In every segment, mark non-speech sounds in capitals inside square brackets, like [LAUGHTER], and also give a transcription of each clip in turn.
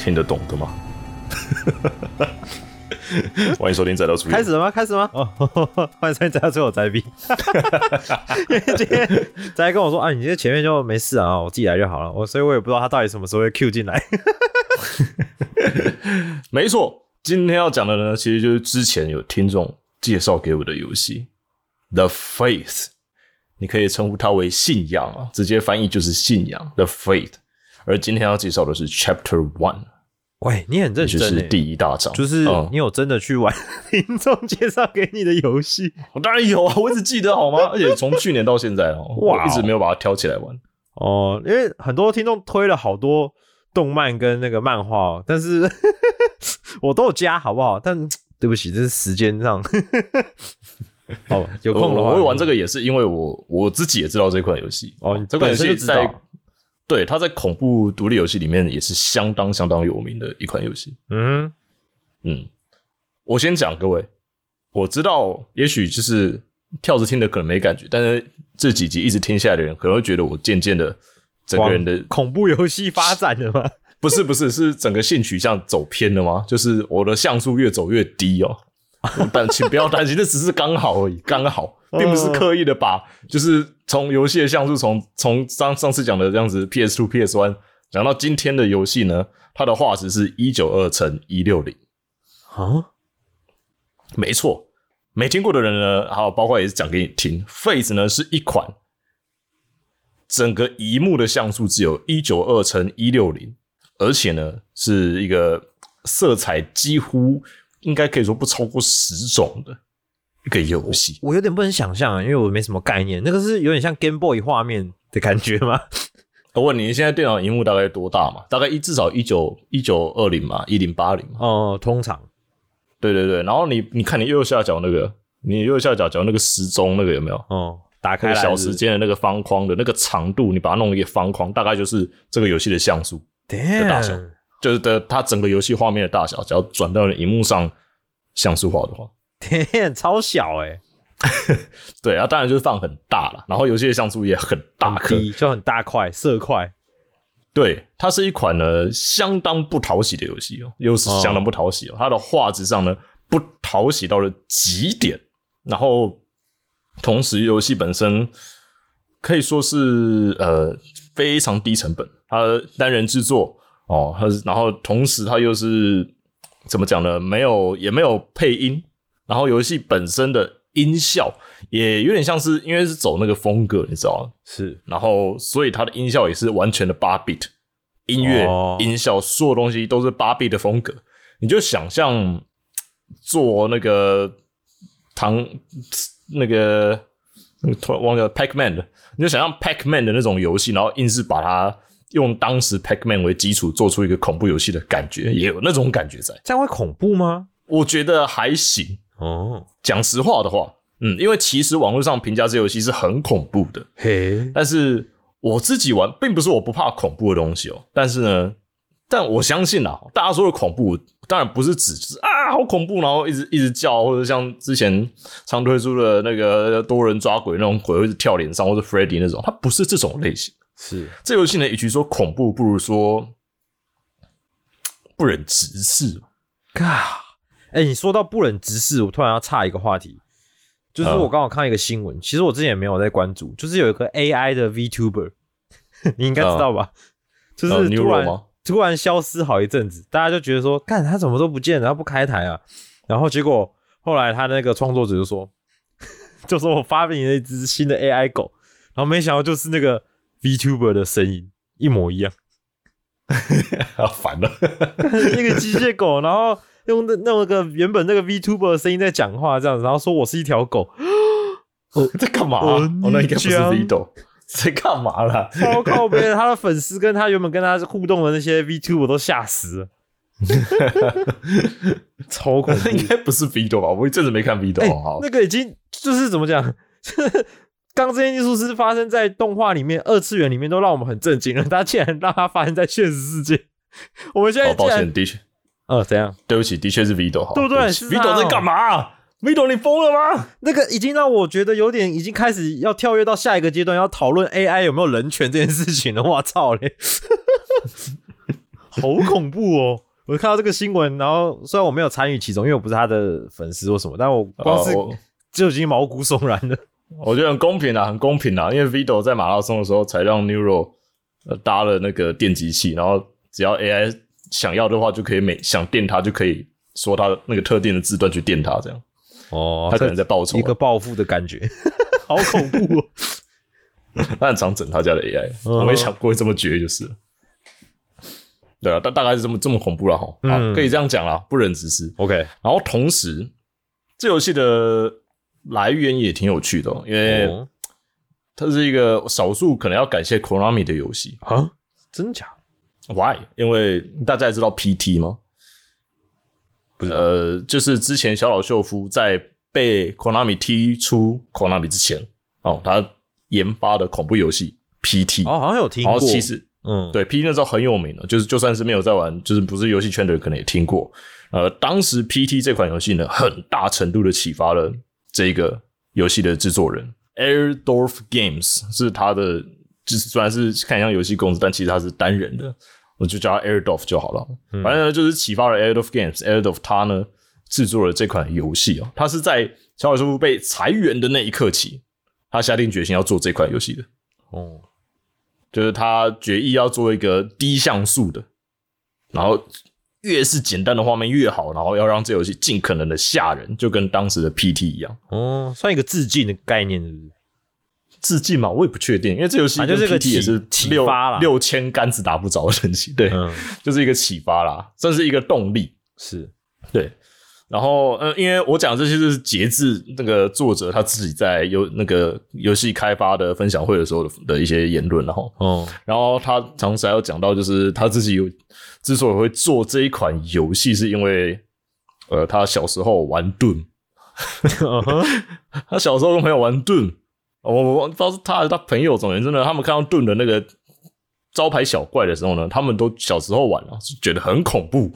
听得懂的吗？[LAUGHS] 欢迎收听《宅到主开始了吗？开始吗？哦，[LAUGHS] 欢迎收听宅到最后宅逼。[LAUGHS] 因为今天宅跟我说啊，你今天前面就没事啊，我自己来就好了。我所以我也不知道他到底什么时候会 Q 进来。没错，今天要讲的呢，其实就是之前有听众介绍给我的游戏《The Faith》，你可以称呼它为信仰啊，直接翻译就是信仰《The Faith》。而今天要介绍的是 Chapter One，喂，你很认就真欸，是第一大章，就是嗯你有真的去玩 [LAUGHS] 听众介绍给你的游戏我 [LAUGHS] 当然有啊，我一直记得好吗？[LAUGHS] 而且从去年到现在哦，哇一直没有把它挑起来玩。哦，因为很多听众推了好多动漫跟那个漫画哦，但是我都有加，好不好？但对不起，这是时间上。哦，有空了我我会玩这个也是因为我我自己也知道这款游戏哦你这款游知道在对它在恐怖独立游戏里面也是相当相当有名的一款游戏。嗯嗯，我先讲各位，我知道也许就是跳着听的可能没感觉，但是这几集一直听下来的人可能会觉得我渐渐的整个人的恐怖游戏发展了吗？[LAUGHS] 不是不是是整个性取向走偏了吗？就是我的像素越走越低哦。[LAUGHS] 但请不要担心，这只是刚好而已，刚好，并不是刻意的把，就是从游戏的像素从从上上次讲的这样子 PS Two、PS One 讲到今天的游戏呢，它的画质是一九二乘一六零，啊，没错，没听过的人呢，还有包括也是讲给你听，Face 呢是一款整个一幕的像素只有一九二乘一六零，而且呢是一个色彩几乎应该可以说不超过十种的一个游戏。我有点不能想象啊，因为我没什么概念。那个是有点像 Game Boy 画面的感觉吗？[LAUGHS] 我问你，你现在电脑荧幕大概多大嘛？大概一至少一九一九二零嘛，一零八零嘛。哦，通常对对对，然后你你看你右下角那个，你右下角角那个时钟那个有没有？哦，打开小时间的那个方框的那个长度，你把它弄一个方框，大概就是这个游戏的像素，的大小就是的它整个游戏画面的大小。只要转到了荧幕上像素化的话，Damn，超小哎、[LAUGHS] 对啊，当然就是放很大了，然后游戏的像素也很大就很大块色块。对，它是一款呢相当不讨喜的游戏哦，又是相当不讨喜哦。它的画质上呢不讨喜到了极点，然后同时游戏本身可以说是呃非常低成本，它单人制作哦，它是然后同时它又是怎么讲呢？没有也没有配音，然后游戏本身的音效也有点像是因为是走那个风格，你知道吗？是然后所以它的音效也是完全的八 bit，音乐、哦音效所有东西都是八 bit 的风格。你就想象做那个唐那个突然忘记了 Pac-Man 的，你就想象 Pac-Man 的那种游戏，然后硬是把它用当时 Pac-Man 为基础做出一个恐怖游戏的感觉，也有那种感觉在。这样会恐怖吗？我觉得还行。哦，讲实话的话，嗯，因为其实网络上评价这游戏是很恐怖的，嘿，但是我自己玩，并不是我不怕恐怖的东西哦。但是呢，但我相信啊，大家说的恐怖，当然不是指就是啊好恐怖，然后一直一直叫，或者像之前常推出的那个多人抓鬼那种鬼会跳脸上，或者 Freddy 那种，它不是这种类型。是这游戏呢，与其说恐怖，不如说不忍直视。嘎。哎、你说到不忍直视，我突然要岔一个话题，就是嗯我刚好看一个新闻，其实我之前也没有在关注，就是有一个 AI 的 VTuber，[LAUGHS] 你应该知道吧？就是呃突然、吗突然消失好一阵子，大家就觉得说，干他怎么都不见了，他不开台啊？然后结果后来他那个创作者就说，[LAUGHS] 就说我发明了一只新的 AI 狗，然后没想到就是那个 VTuber 的声音一模一样，[LAUGHS] 好，烦了。那个机械狗，然后用那那个原本那个 VTuber 的声音在讲话这样子，然后说我是一条狗，[LAUGHS] 在干嘛、哦哦，那应该不是你讲 Vito，在干嘛啦？超靠背的，他的粉丝跟他原本跟他互动的那些 VTuber 都吓死了，[LAUGHS] 超恐怖。应该不是 Vito 吧？我一阵子没看好，那个已经就是怎么讲？刚这件艺术师发生在动画里面、二次元里面，都让我们很震惊了。他竟然让它发生在现实世界，我们现在哦，抱歉，的确，呃怎样？对不起，的确是 Vito，好，对不对不起是他 Vito 哦在干嘛、Vito，你疯了吗？那个已经让我觉得有点已经开始要跳跃到下一个阶段，要讨论 AI 有没有人权这件事情了。我操嘞，[LAUGHS] 好恐怖哦！我看到这个新闻，然后虽然我没有参与其中，因为我不是他的粉丝或什么，但我光是就已经毛骨悚然了。[LAUGHS] 我觉得很公平啊，很公平啊，因为 Vito 在马拉松的时候才让 Neuro 呃搭了那个电击器，然后只要 AI 想要的话，就可以每想电它就可以说它那个特定的字段去电它，这样哦他可能在报仇啊一个报复的感觉，[LAUGHS] 好恐怖哦！他很常整他家的 AI，、嗯我没想过会这么绝就是。对啊，大大概是这么这么恐怖了哈，可以这样讲啦，不忍直视。OK，然后同时，这游戏的来源也挺有趣的、哦，因为哦它是一个少数可能要感谢 Konami 的游戏。啊，真假？Why？因为大家也知道 PT 吗？不是呃，就是之前小岛秀夫在被 Konami 踢出 Konami 之前，哦，他研发的恐怖游戏 PT，、哦，好像有听过。然后其实嗯，对 PT 那时候很有名的，就是就算是没有在玩，就是不是游戏圈的人，可能也听过。呃，当时 PT 这款游戏呢，很大程度的启发了这个游戏的制作人 Airdorf Games，是他的，就是虽然是看像游戏公司，但其实他是单人的，我就叫他 Airdorf 就好了。反正呢，就是启发了 Airdorf Games，Airdorf 他呢制作了这款游戏哦，他是在小岛秀夫被裁员的那一刻起，他下定决心要做这款游戏的。哦，就是他决意要做一个低像素的，然后越是简单的画面越好，然后要让这游戏尽可能的吓人，就跟当时的 PT 一样。哦，算一个致敬的概念，是不是？致敬嘛，我也不确定，因为这游戏跟反正就是个 PT 也是启发啦。六千杆子打不着的东西，对，嗯，就是一个启发啦，算是一个动力。是，对，然后嗯，因为我讲这些就是截至那个作者他自己在游那个游戏开发的分享会的时候的的一些言论，然后哦，然后他同时还有讲到，就是他自己有之所以会做这一款游戏，是因为呃，他小时候玩盾，[LAUGHS] [LAUGHS] 他小时候跟朋友玩盾，我我不知道是他还是他朋友，总而言之呢，他们看到盾的那个招牌小怪的时候呢，他们都小时候玩啊，是觉得很恐怖，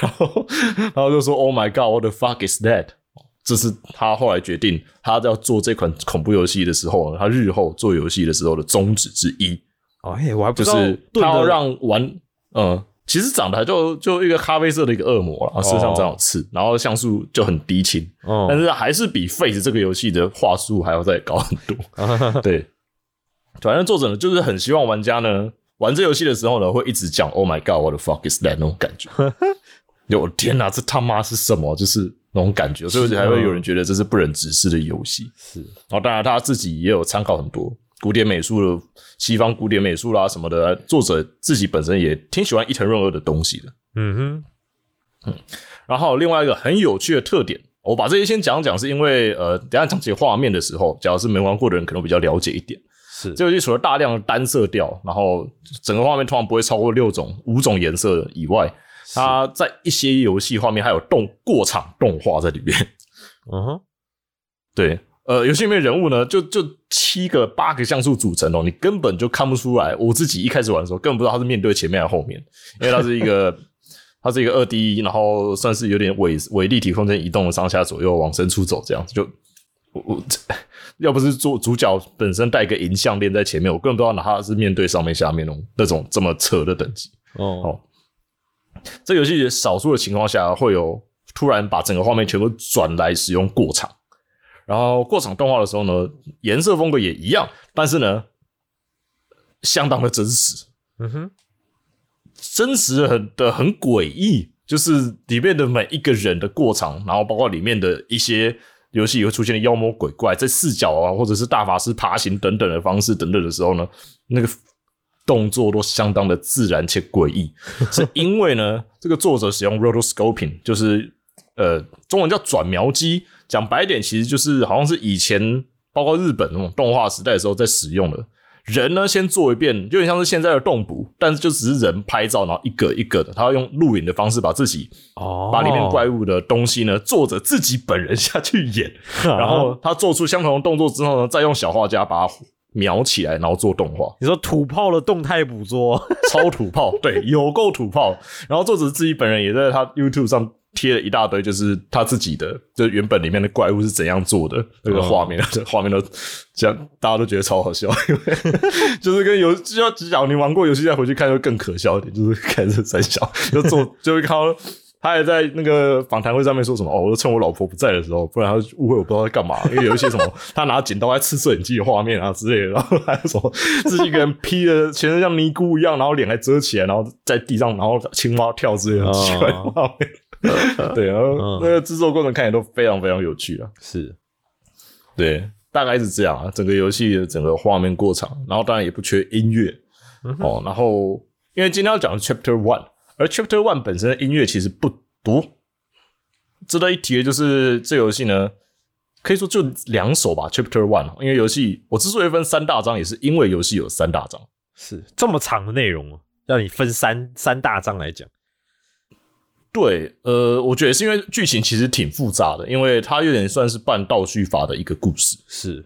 然后然后就说 “Oh my God, what the fuck is that？” 这是他后来决定他要做这款恐怖游戏的时候呢，他日后做游戏的时候的宗旨之一。哦，嘿，我还不知道就是他要让玩，嗯，其实长得还就就一个咖啡色的一个恶魔啊，身上长有刺，然后像素就很低清，哦但是还是比 Face 这个游戏的画素还要再高很多。[LAUGHS] 对，反正作者呢就是很希望玩家呢玩这游戏的时候呢会一直讲 “Oh my God, what the fuck is that” 那种感觉。[LAUGHS] 有我天哪，这他妈是什么？就是那种感觉，所以才会有人觉得这是不忍直视的游戏。是，然后当然他自己也有参考很多古典美术的西方古典美术啦什么的，作者自己本身也挺喜欢伊藤润二的东西的。嗯哼，嗯然后另外一个很有趣的特点，我把这些先讲讲，是因为呃，等一下讲解画面的时候，假如是没玩过的人可能比较了解一点。是，这游戏除了大量的单色调，然后整个画面通常不会超过六种、五种颜色以外，它在一些游戏画面还有动过场动画在里面。嗯哼，对，呃，游戏里面人物呢，就就七个、八个像素组成哦，你根本就看不出来。我自己一开始玩的时候，根本不知道它是面对前面还是后面，因为它是一个，它是一个二 D，然后算是有点伪伪立体空间移动的上下左右往深处走这样子。就我我 [LAUGHS] 要不是做主角本身带个银项链在前面，我根本不知道哪怕是面对上面下面那种那种这么扯的等级。哦，这游戏少数的情况下会有突然把整个画面全部转来使用过场，然后过场动画的时候呢，颜色风格也一样，但是呢，相当的真实。嗯哼，真实的很的很诡异，就是里面的每一个人的过场，然后包括里面的一些游戏也会出现的妖魔鬼怪，在视角啊，或者是大法师爬行等等的方式等等的时候呢，那个动作都相当的自然且诡异，[LAUGHS] 是因为呢，这个作者使用 rotoscoping，就是呃，中文叫转描机，讲白点，其实就是好像是以前包括日本那种动画时代的时候在使用的。人呢，先做一遍，有点像是现在的动捕，但是就只是人拍照，然后一个一个的，他要用录影的方式把自己哦把里面怪物的东西呢，作者自己本人下去演，然后他做出相同的动作之后呢，再用小画家把它描起来，然后做动画，你说土炮的动态捕捉，超土炮，对，有够土炮。然后作者自己本人也在他 YouTube 上贴了一大堆，就是他自己的，就原本里面的怪物是怎样做的那个画面，这 [LAUGHS] 画面都这样，大家都觉得超好笑，因为 [LAUGHS] 就是跟游就要只讲你玩过游戏再回去看就更可笑一点，就是开始在笑就做就会看到。他还在那个访谈会上面说什么哦，我就趁我老婆不在的时候，不然他误会我不知道在干嘛，因为有一些什么他拿剪刀在刺摄影机的画面啊之类的，然后还有什么自己一个人披的全身像尼姑一样，然后脸还遮起来，然后在地上，然后青蛙跳之类的奇怪的画面。[LAUGHS] 对，然后那个制作过程看起来都非常非常有趣啊。是对，大概是这样啊。整个游戏的整个画面过场，然后当然也不缺音乐、哦。然后因为今天要讲的 Chapter One，而 Chapter One 本身的音乐其实不多。值得一提的就是这游戏呢，可以说就两首吧。Chapter One，因为游戏我之所以分三大章，也是因为游戏有三大章。是这么长的内容哦，让你分三三大章来讲，对，呃，我觉得是因为剧情其实挺复杂的，因为它有点算是半倒叙法的一个故事。是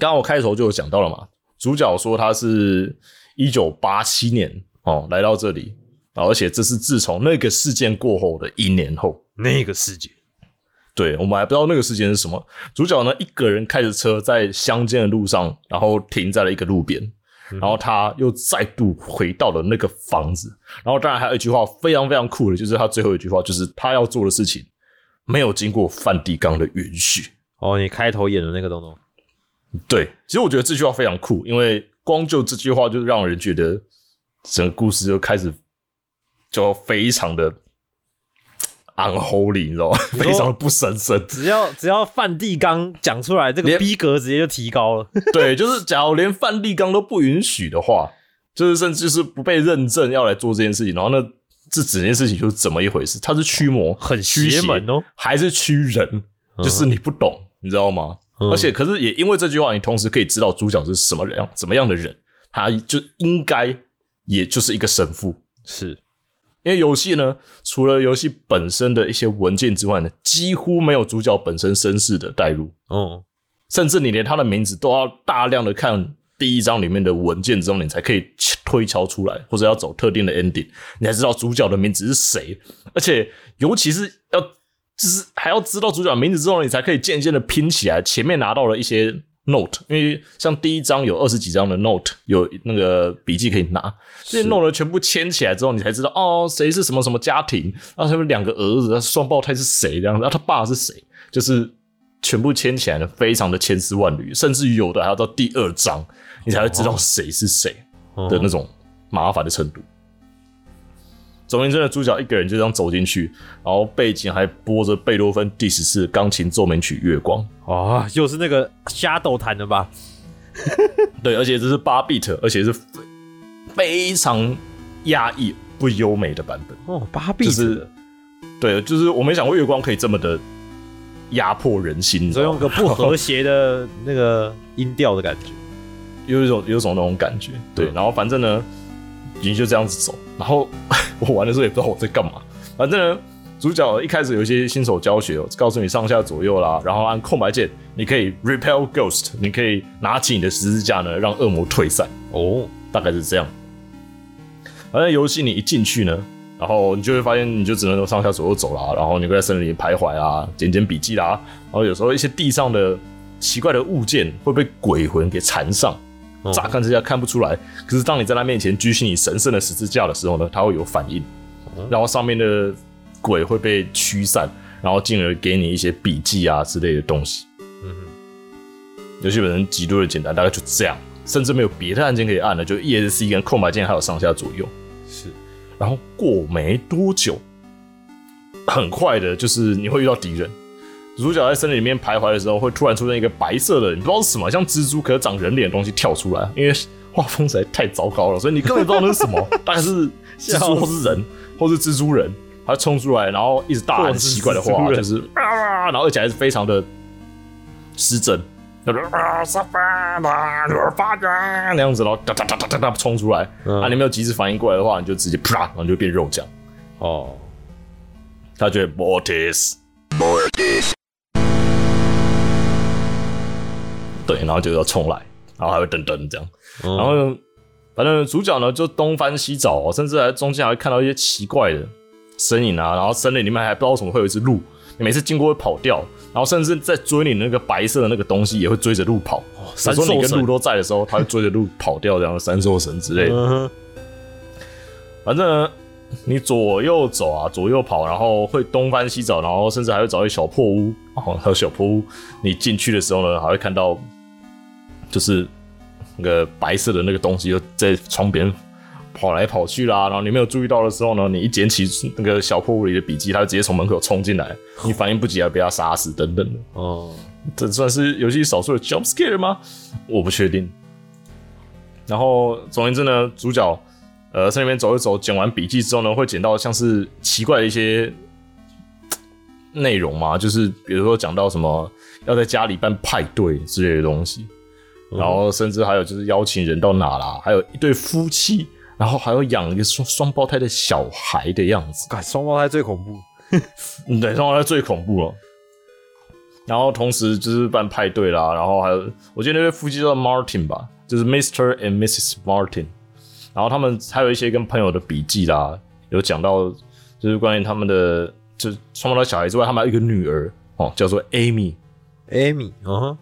刚刚我开头就有讲到了嘛，主角说他是一九八七年哦来到这里，而且这是自从那个事件过后的一年后。那个事件对我们还不知道那个事件是什么。主角呢一个人开着车在乡间的路上，然后停在了一个路边，然后他又再度回到了那个房子。然后当然还有一句话非常非常酷的，就是他最后一句话，就是他要做的事情没有经过梵蒂冈的允许。哦，你开头演的那个东东，对，其实我觉得这句话非常酷，因为光就这句话就让人觉得整个故事就开始就非常的 unholy，你知道吗？非常的不神圣。只要只要梵蒂冈讲出来，这个逼格直接就提高了。[LAUGHS] 对，就是假如连梵蒂冈都不允许的话，就是甚至是不被认证要来做这件事情，然后那，这整件事情就是怎么一回事？它是驱魔，很驱邪邪门哦，还是驱人？就是你不懂，你知道吗？嗯而且，可是也因为这句话，你同时可以知道主角是什么样、怎么样的人，他就应该也就是一个神父。是因为游戏呢，除了游戏本身的一些文件之外呢，几乎没有主角本身身世的带入，哦，甚至你连他的名字都要大量的看第一章里面的文件之后，你才可以推敲出来，或者要走特定的 ending，你才知道主角的名字是谁。而且，尤其是要就是还要知道主角的名字之后，你才可以渐渐的拼起来前面拿到了一些 note，因为像第一章有二十几张的 note，有那个笔记可以拿，这些 note 全部签起来之后，你才知道哦，谁是什么什么家庭，然后他们两个儿子，双胞胎是谁这样子，然后他爸是谁，就是全部签起来呢，非常的千丝万缕，甚至于有的还要到第二章，你才会知道谁是谁的那种麻烦的程度。总而言之呢，主角一个人就这样走进去，然后背景还播着贝多芬第十四钢琴奏鸣曲《月光》。哦，又是那个瞎斗弹的吧？[LAUGHS] 对，而且这是八 bit，而且是非非常压抑不优美的版本。哦，八 B 就是对，就是我没想过月光可以这么的压迫人心，所以用个不和谐的那个音调的感觉。[LAUGHS] 有一种有一种那种感觉。对，然后反正呢，你就这样子走，然后 [LAUGHS] 我玩的时候也不知道我在干嘛。反正呢，主角一开始有一些新手教学，告诉你上下左右啦，然后按空白键，你可以 repel ghost，你可以拿起你的十字架呢，让恶魔退散。哦，大概是这样。反正游戏你一进去呢，然后你就会发现，你就只能上下左右走啦，然后你会在森林里徘徊啊，捡捡笔记啦，然后有时候一些地上的奇怪的物件会被鬼魂给缠上，乍看之下看不出来，可是当你在他面前举起你神圣的十字架的时候呢，他会有反应，然后上面的鬼会被驱散，然后进而给你一些笔记啊之类的东西。嗯游戏本身极度的简单，大概就这样，甚至没有别的按键可以按了，就 ESC 跟空白键还有上下左右。是然后过没多久，很快的就是你会遇到敌人。主角在森林里面徘徊的时候，会突然出现一个白色的，你不知道是什么，像蜘蛛可长人脸的东西跳出来，因为画风实在太糟糕了，所以你根本不知道那是什么，[LAUGHS] 大概是蜘蛛或是人，或是蜘蛛人，他冲出来，然后一直大喊奇怪的话，[LAUGHS] 就是啊，然后而且还是非常的失真，就是啊，沙发啊，发那样子，然后哒哒哒哒哒哒冲出来，啊，你没有及时反应过来的话，你就直接啪，然后就变肉酱。哦，他觉得 Mortis，Mortis, 对，然后就要冲来，然后还会噔噔这样，然然后呢反正主角呢就东翻西找、哦，甚至还中间还会看到一些奇怪的身影啊，然后森林里面还不知道为什么会有一只鹿，你每次经过会跑掉，然后甚至在追你那个白色的那个东西也会追着鹿跑。三有时候你跟鹿都在的时候，它会追着鹿跑掉，这样三兽神之类的。嗯，反正呢，你左右走啊，左右跑，然后会东翻西找，然后甚至还会找一小破屋，哦，还有小破屋。你进去的时候呢，还会看到就是那个白色的那个东西就在窗边跑来跑去啦。然后你没有注意到的时候呢，你一捡起那个小破屋里的笔记，它就直接从门口冲进来，你反应不及还被它杀死等等的。哦，这算是游戏少数的 jump scare 吗？我不确定。然后总而言之呢，主角呃在那边走一走，捡完笔记之后呢，会捡到像是奇怪的一些内容嘛，就是比如说讲到什么要在家里办派对之类的东西，然后甚至还有就是邀请人到哪啦，还有一对夫妻，然后还有养一个双双胞胎的小孩的样子。干双胞胎最恐怖，嗯，[LAUGHS] 对，双胞胎最恐怖了。然后同时就是办派对啦，然后还有我记得那对夫妻叫 Martin 吧，就是 Mr. and Mrs. Martin。然后他们还有一些跟朋友的笔记啦，有讲到就是关于他们的就是双胞胎小孩之外，他们还有一个女儿哦，叫做 Amy。Amy，嗯哼，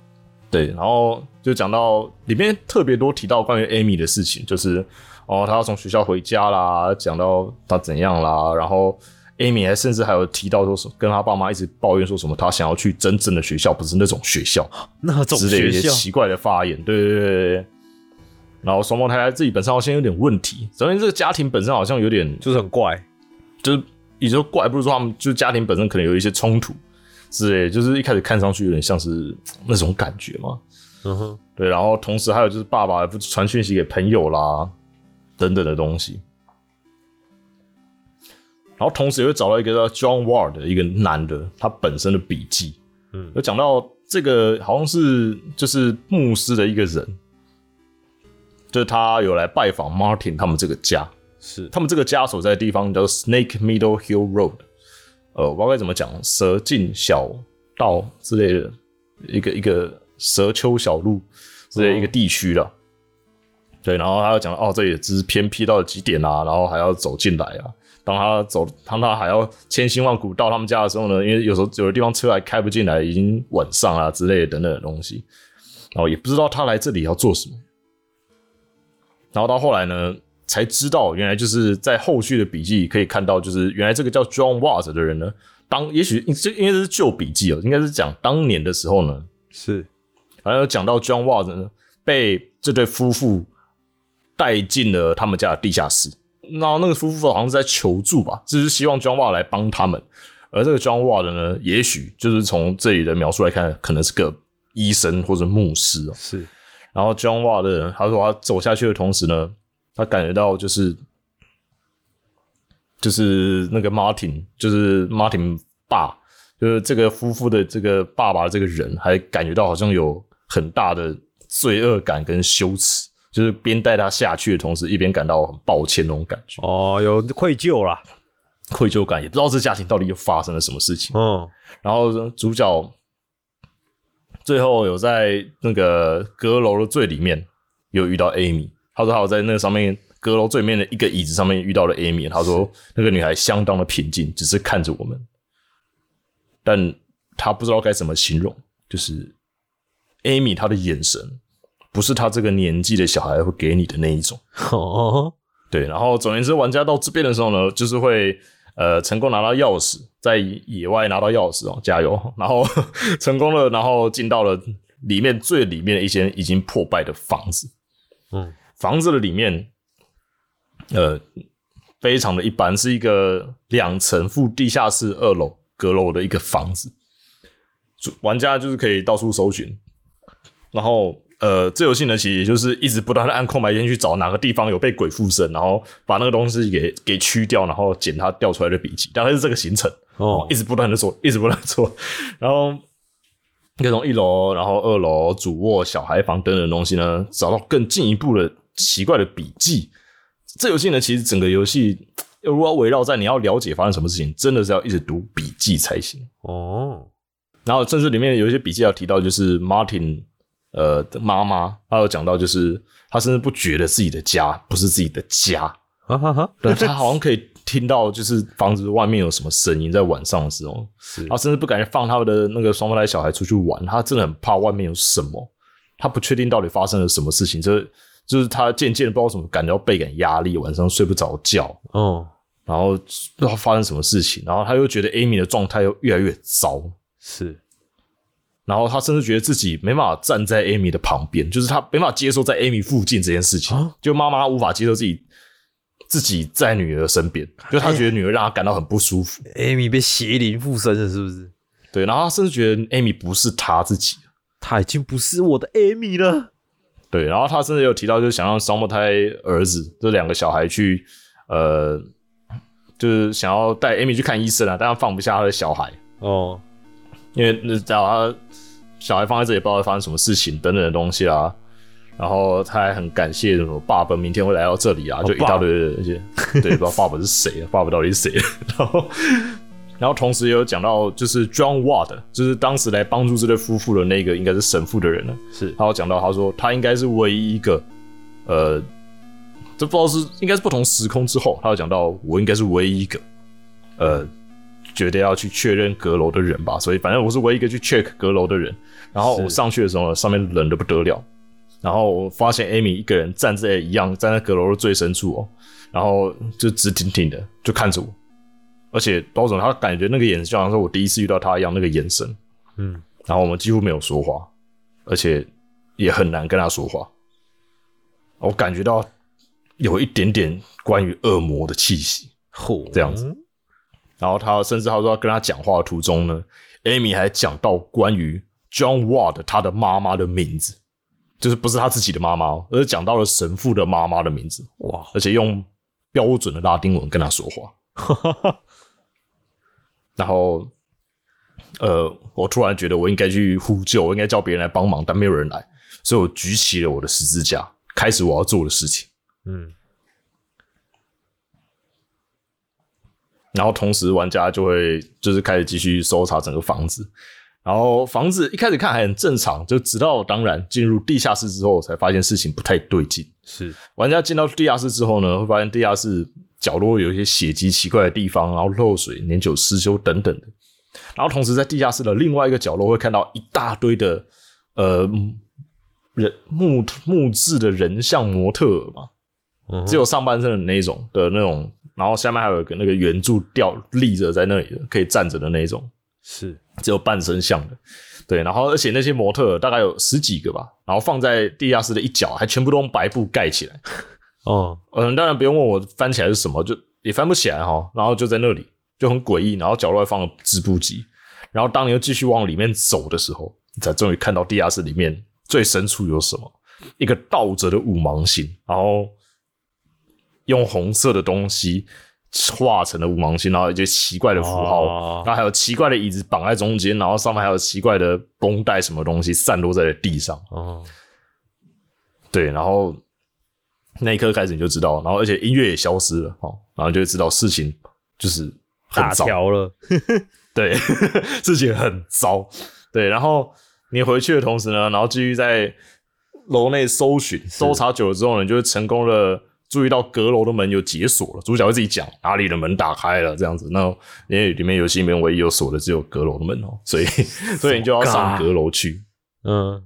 对，然后就讲到里面特别多提到关于 Amy 的事情，就是哦，她要从学校回家啦，讲到她怎样啦，然后 Amy 还甚至还有提到说什么，跟她爸妈一直抱怨说什么，她想要去真正的学校，不是那种学校 [LAUGHS] 那种之类的一些，奇怪的发言，对对对。然后双胞胎自己本身好像有点问题，首先这个家庭本身好像有点就是很怪，就是也就怪，不如说他们就是家庭本身可能有一些冲突之类的，就是一开始看上去有点像是那种感觉嘛。嗯哼，对，然后同时还有就是爸爸不传讯息给朋友啦，等等的东西。然后同时也会找到一个叫 John Ward 的一个男的，他本身的笔记，嗯。有讲到这个好像是就是牧师的一个人，就是他有来拜访 Martin 他们这个家，是。他们这个家所在的地方叫 Snake Middle Hill Road，呃，我不知道该怎么讲，蛇径小道之类的一个一个蛇丘小路之类的一个地区了。对，然后他又讲哦，这也只是偏僻到了极点啊，然后还要走进来啊。当他走，当他还要千辛万苦到他们家的时候呢，因为有时候有的地方车还开不进来，已经晚上啊之类的等等的东西，然后也不知道他来这里要做什么。然后到后来呢，才知道原来就是在后续的笔记可以看到，就是原来这个叫 John Watts 的人呢，当也许这应该是旧笔记哦，应该是讲当年的时候呢，是，反正有讲到 John Watts 呢被这对夫妇带进了他们家的地下室，然后那个夫妇好像是在求助吧，就是希望 John Watts 来帮他们，而这个 John Watts 呢，也许就是从这里的描述来看，可能是个医生或者牧师哦。是，然后 John Watt 的人，他说他走下去的同时呢，他感觉到就是就是那个 Martin，就是 Martin 爸，就是这个夫妇的这个爸爸这个人，还感觉到好像有很大的罪恶感跟羞耻，就是边带他下去的同时，一边感到很抱歉那种感觉，哦，有愧疚啦，愧疚感，也不知道这家庭到底又发生了什么事情。嗯，然后主角最后有在那个阁楼的最里面有遇到 Amy，他说他有在那上面阁楼最面的一个椅子上面遇到了 Amy，他说那个女孩相当的平静，只是看着我们，但他不知道该怎么形容，就是 Amy 她的眼神不是她这个年纪的小孩会给你的那一种。哦，对，然后总而言之，玩家到这边的时候呢，就是会呃成功拿到钥匙，在野外拿到钥匙哦，加油！然后 [LAUGHS] 成功了，然后进到了里面最里面的一间已经破败的房子。嗯，房子的里面，呃，非常的一般，是一个两层附地下室二楼阁楼的一个房子。玩家就是可以到处搜寻，然后呃，这游戏呢，其实也就是一直不断的按空白键去找哪个地方有被鬼附身，然后把那个东西给给驱掉，然后捡它掉出来的笔记，大概是这个行程。哦一直不断的做，一直不断的做，[LAUGHS] 然后可以从一楼，然后二楼、主卧、小孩房等等的东西呢，找到更进一步的奇怪的笔记。这游戏呢，其实整个游戏如果要围绕在你要了解发生什么事情，真的是要一直读笔记才行。哦，然后甚至里面有一些笔记要提到，就是 Martin 呃的妈妈，他有讲到，就是她甚至不觉得自己的家不是自己的家，哈哈哈，对他好像可以听到，就是房子外面有什么声音，在晚上的时候，是。他甚至不敢放他们的那个双胞胎小孩出去玩，她真的很怕外面有什么，她不确定到底发生了什么事情，就是就是她渐渐的不知道什么感觉到倍感压力，晚上睡不着觉，哦，然后不知道发生什么事情，然后他又觉得 Amy 的状态又越来越糟，是然后他甚至觉得自己没办法站在 Amy 的旁边，就是他没办法接受在 Amy 附近这件事情，啊就妈妈无法接受自己自己在女儿身边，就他觉得女儿让他感到很不舒服。Amy 被邪灵附身了，是不是？对，然后他甚至觉得 Amy 不是他自己。他已经不是我的 Amy 了。对，然后他甚至有提到，就是想让双胞胎儿子这两个小孩去，呃，就是想要带 Amy 去看医生啊，但他放不下他的小孩，哦，因为那只要他小孩放在这里，不知道会发生什么事情等等的东西啊。然后他还很感谢什么爸爸明天会来到这里啊，就一大堆的那些，对，不知道爸爸是谁啊，爸爸到底是谁？[LAUGHS] 然后，然后同时也有讲到，就是 John Ward，就是当时来帮助这对夫妇的那个应该是神父的人了。是他有讲到，他说他应该是唯一一个，呃，这不知道是应该是不同时空之后，他有讲到我应该是唯一一个，呃，觉得要去确认阁楼的人吧，所以反正我是唯一一个去 check 阁楼的人。然后我上去的时候，上面冷的不得了，然后我发现 Amy 一个人站在一样站在阁楼的最深处哦，然后就直挺挺的就看着我，而且包总他感觉那个眼神就好像是我第一次遇到他一样那个眼神，嗯，然后我们几乎没有说话，而且也很难跟他说话。我感觉到有一点点关于恶魔的气息，嚯，这样子。然后他甚至他说要跟他讲话的途中呢，Amy 还讲到关于 John Ward 他的妈妈的名字，就是不是他自己的妈妈哦，而是讲到了神父的妈妈的名字，哇，而且用标准的拉丁文跟他说话。[LAUGHS] 然后，呃，我突然觉得我应该去呼救，我应该叫别人来帮忙，但没有人来，所以我举起了我的十字架，开始我要做的事情。嗯，然后同时，玩家就会就是开始继续搜查整个房子。然后房子一开始看还很正常，就直到当然进入地下室之后，才发现事情不太对劲。是玩家进到地下室之后呢，会发现地下室角落有一些血迹奇怪的地方，然后漏水、年久失修等等的。然后同时在地下室的另外一个角落会看到一大堆的呃人木木质的人像模特嘛，嗯只有上半身的那种的那种，然后下面还有一个那个圆柱吊立着在那里的，可以站着的那一种。是只有半身像的，对，然后而且那些模特大概有十几个吧，然后放在地下室的一角，还全部都用白布盖起来。[LAUGHS] 哦，嗯，当然不用问我翻起来是什么，就也翻不起来哈。然后就在那里就很诡异，然后角落还放了织布机。然后当你又继续往里面走的时候，你才终于看到地下室里面最深处有什么，一个倒着的五芒星，然后用红色的东西画成了五芒星，然后一些奇怪的符号，哦。然后还有奇怪的椅子绑在中间，然后上面还有奇怪的绷带什么东西散落在了地上。哦，对，然后那一刻开始你就知道，然后而且音乐也消失了哦，然后就会知道事情就是很糟，了，[LAUGHS] 对，事情很糟，对，然后你回去的同时呢，然后继续在楼内搜寻，搜查久了之后呢，你就会成功的注意到阁楼的门有解锁了，主角会自己讲哪里的门打开了这样子，那因为里面游戏里面唯一有锁的只有阁楼的门哦，所以 [LAUGHS] 所以你就要上阁楼去，嗯，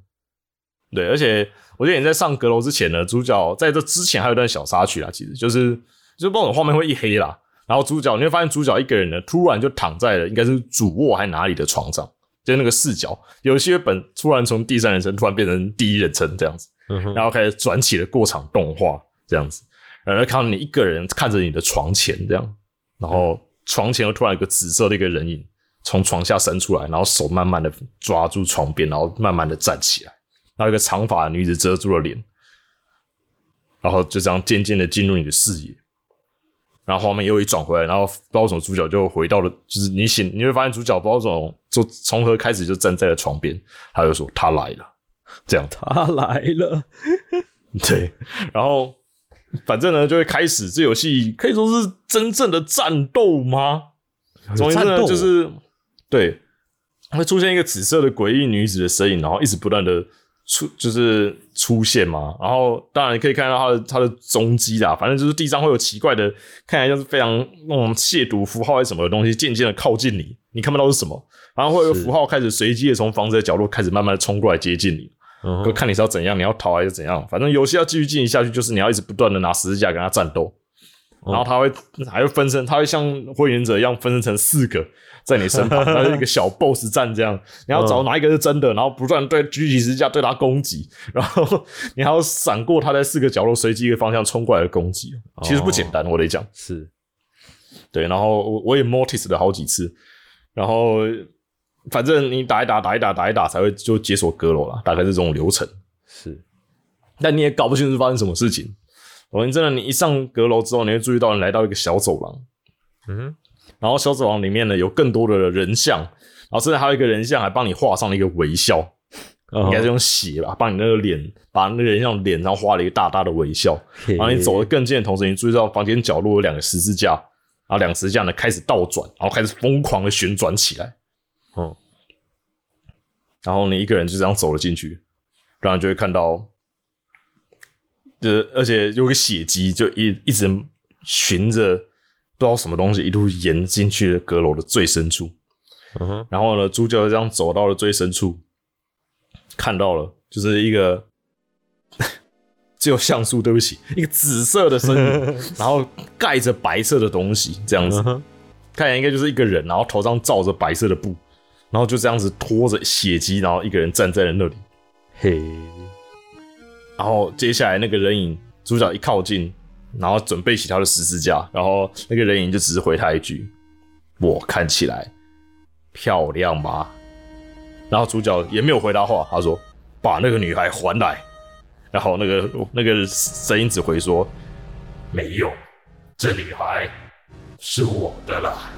对，而且我觉得你在上阁楼之前呢，主角在这之前还有一段小插曲啊，其实就是就是不知道画面会一黑啦，然后主角你会发现主角一个人呢，突然就躺在了应该是主卧还哪里的床上，就是那个视角，游戏本突然从第三人称突然变成第一人称这样子，然后开始转起了过场动画这样子。然后看到你一个人看着你的床前这样，然后床前又突然有个紫色的一个人影从床下伸出来，然后手慢慢的抓住床边，然后慢慢的站起来，然后一个长发的女子遮住了脸，然后就这样渐渐的进入你的视野。然后画面又一转回来，然后不知道为什么主角就回到了，就是你醒，你会发现主角不知道从就从何开始就站在了床边，他就说他来了，这样。他来了，对，然后 [LAUGHS] 反正呢就会开始这游戏可以说是真正的战斗吗？总之呢，就是对会出现一个紫色的诡异女子的身影，然后一直不断的出就是出现嘛。然后当然你可以看到她的她的踪迹啦，反正就是地上会有奇怪的，看起来像是非常那种亵渎符号还是什么的东西，渐渐的靠近你，你看不到是什么，然后会有是符号开始随机的从房子的角落开始慢慢的冲过来接近你。嗯就看你是要怎样，你要逃还是怎样。反正游戏要继续进行下去，就是你要一直不断的拿十字架跟他战斗，哦然后他会还会分身，他会像火影忍者一样分身成四个在你身旁，[LAUGHS] 它是一个小 BOSS 战这样。你要找哪一个是真的，然后不断地对举起十字架对他攻击，[LAUGHS] 然后你还要闪过他在四个角落随机一个方向冲过来的攻击。其实不简单，我得讲。是对，然后我我也 mortise 了好几次，然后反正你打一打，打一打，打一打才会就解锁阁楼了，大概是这种流程。是，但你也搞不清楚发生什么事情。我真的，你一上阁楼之后，你会注意到你来到一个小走廊，嗯然后小走廊里面呢有更多的人像，然后甚至还有一个人像还帮你画上了一个微笑，哼，应该是用血吧，帮你那个脸，把那个人像脸上画了一个大大的微笑。然后你走得更近的同时，你注意到房间角落有两个十字架，然后两个十字架呢开始倒转，然后开始疯狂的旋转起来。哦，然后你一个人就这样走了进去，然后你就会看到，呃，而且有个血迹就一一直循着不知道什么东西一路延进去了阁楼的最深处。嗯哼，然后呢，主角就这样走到了最深处，看到了就是一个 [LAUGHS] 只有像素，对不起，一个紫色的身影，[LAUGHS] 然后盖着白色的东西，这样子。嗯，哼，看起来应该就是一个人，然后头上罩着白色的布，然后就这样子拖着血迹，然后一个人站在了那里。嘿，然后接下来那个人影，主角一靠近，然后准备起他的十字架，然后那个人影就只是回他一句：“我看起来漂亮吗？”然后主角也没有回答话，他说：“把那个女孩还来。”然后那个那个声音只回说：“没有，这女孩是我的啦。”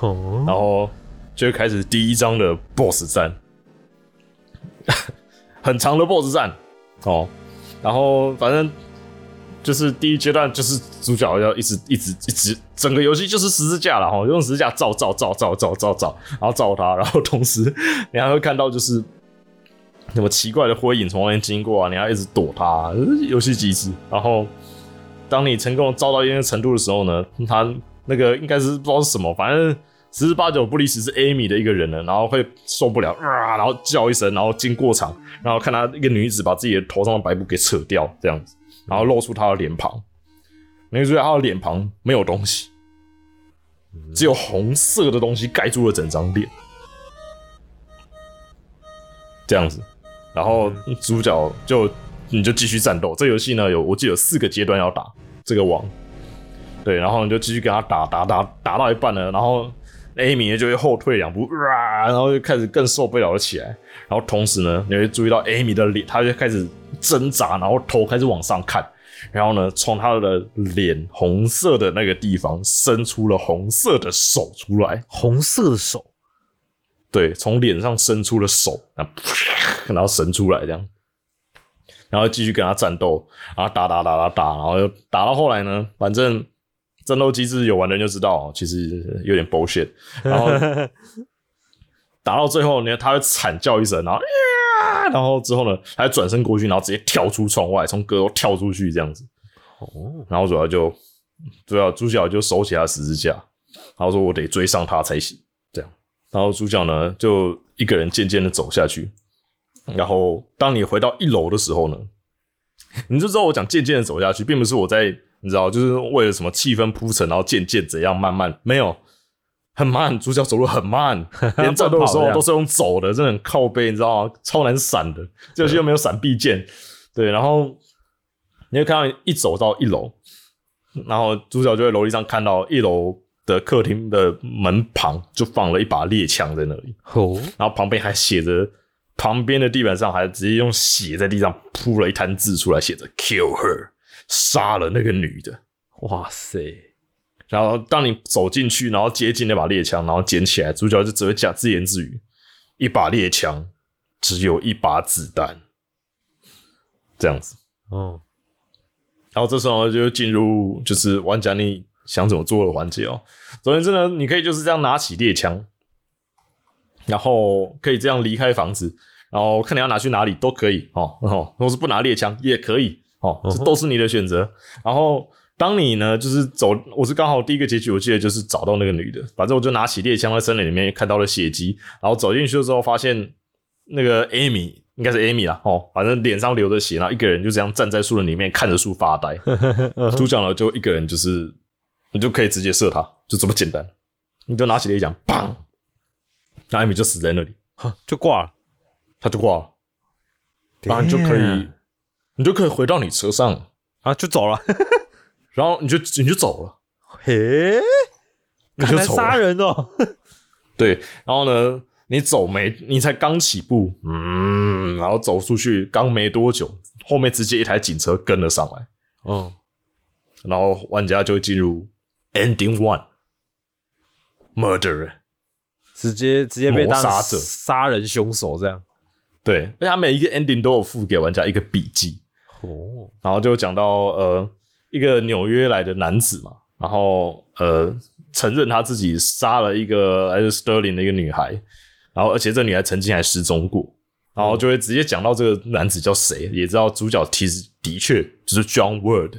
哦，然后就会开始第一章的 BOSS 战，[LAUGHS] 很长的 BOSS 战哦。然后反正就是第一阶段，就是主角要一直一直一直，整个游戏就是十字架了哈，用十字架照照照照照照照，然后照他，然后同时 [LAUGHS] 你还会看到就是什么奇怪的灰影从外面经过啊，你要一直躲它，这是游戏机制。然后当你成功照到一定程度的时候呢，他那个应该是不知道是什么，反正十之八九不离十是 Amy 的一个人呢，然后会受不了啊，然后叫一声，然后经过场，然后看他一个女子把自己的头上的白布给扯掉，这样子，然后露出她的脸庞，你会注意到她的脸庞没有东西，只有红色的东西盖住了整张脸，这样子，然后主角就你就继续战斗。这游戏呢有我记得有四个阶段要打这个王，对，然后你就继续跟他打打打打到一半了，然后 Amy 呢就会后退两步，啊，然后就开始更受不了了起来。然后同时呢，你会注意到 Amy 的脸，她就开始挣扎，然后头开始往上看，然后呢，从她的脸红色的那个地方伸出了红色的手出来，红色的手，对，从脸上伸出了手，然后然后伸出来这样，然后继续跟他战斗，然后打打打打打，然后又打到后来呢，反正战斗机制有玩的人就知道，其实有点 bullshit，然后 [LAUGHS] 打到最后呢，他会惨叫一声，然后呀，然后之后呢，他会转身过去，然后直接跳出窗外，从阁楼跳出去这样子，哦，然后主要就主要主角就手起他的十字架，然后说我得追上他才行，这样。然后主角呢就一个人渐渐的走下去，然后当你回到一楼的时候呢，你就知道我讲渐渐的走下去，并不是我在你知道就是为了什么气氛铺陈，然后渐渐怎样慢慢没有。很慢，主角走路很慢，[LAUGHS] 连战斗的时候都是用走的，真的很靠背，你知道吗？超难闪的，这游戏又没有闪避键，对。然后你会看到一走到一楼，然后主角就在楼梯上看到一楼的客厅的门旁就放了一把猎枪在那里，哦，然后旁边还写着，旁边的地板上还直接用血在地上铺了一滩字出来，写着 “kill her”，杀了那个女的。哇塞，然后当你走进去，然后接近那把猎枪，然后捡起来，主角就只会讲自言自语：“一把猎枪只有一把子弹。”这样子。哦，然后这时候就进入就是玩家你想怎么做的环节哦。总而言之呢，你可以就是这样拿起猎枪，然后可以这样离开房子，然后看你要拿去哪里都可以哦，哦，或是不拿猎枪也可以哦，这都是你的选择。然后当你呢就是走，我是刚好第一个结局，我记得就是找到那个女的，反正我就拿起猎枪在森林里面看到了血迹，然后走进去的时候发现那个 Amy 应该是 Amy 啦，哦，反正脸上流着血，然后一个人就这样站在树林里面看着树发呆。[LAUGHS] 主角呢就一个人，就是你就可以直接射他，就这么简单。你就拿起猎枪，砰，那 Amy 就死在那里，哈就挂了，他就挂了，然后你就可以你就可以回到你车上，啊，就走了，然后你就你就走了，嘿，你就走了。杀人哦，[LAUGHS] 对，然后呢，你走没，你才刚起步，嗯，然后走出去刚没多久，后面直接一台警车跟了上来，哦，然后玩家就进入 Ending One，Murder。直接直接被当谋杀者。杀人凶手这样，对，而且他每一个 ending 都有附给玩家一个笔记，哦，然后就讲到呃一个纽约来的男子嘛，然后呃承认他自己杀了一个来自 Sterling 的一个女孩，然后而且这女孩曾经还失踪过，然后就会直接讲到这个男子叫谁，也知道主角其实的确就是 John Word，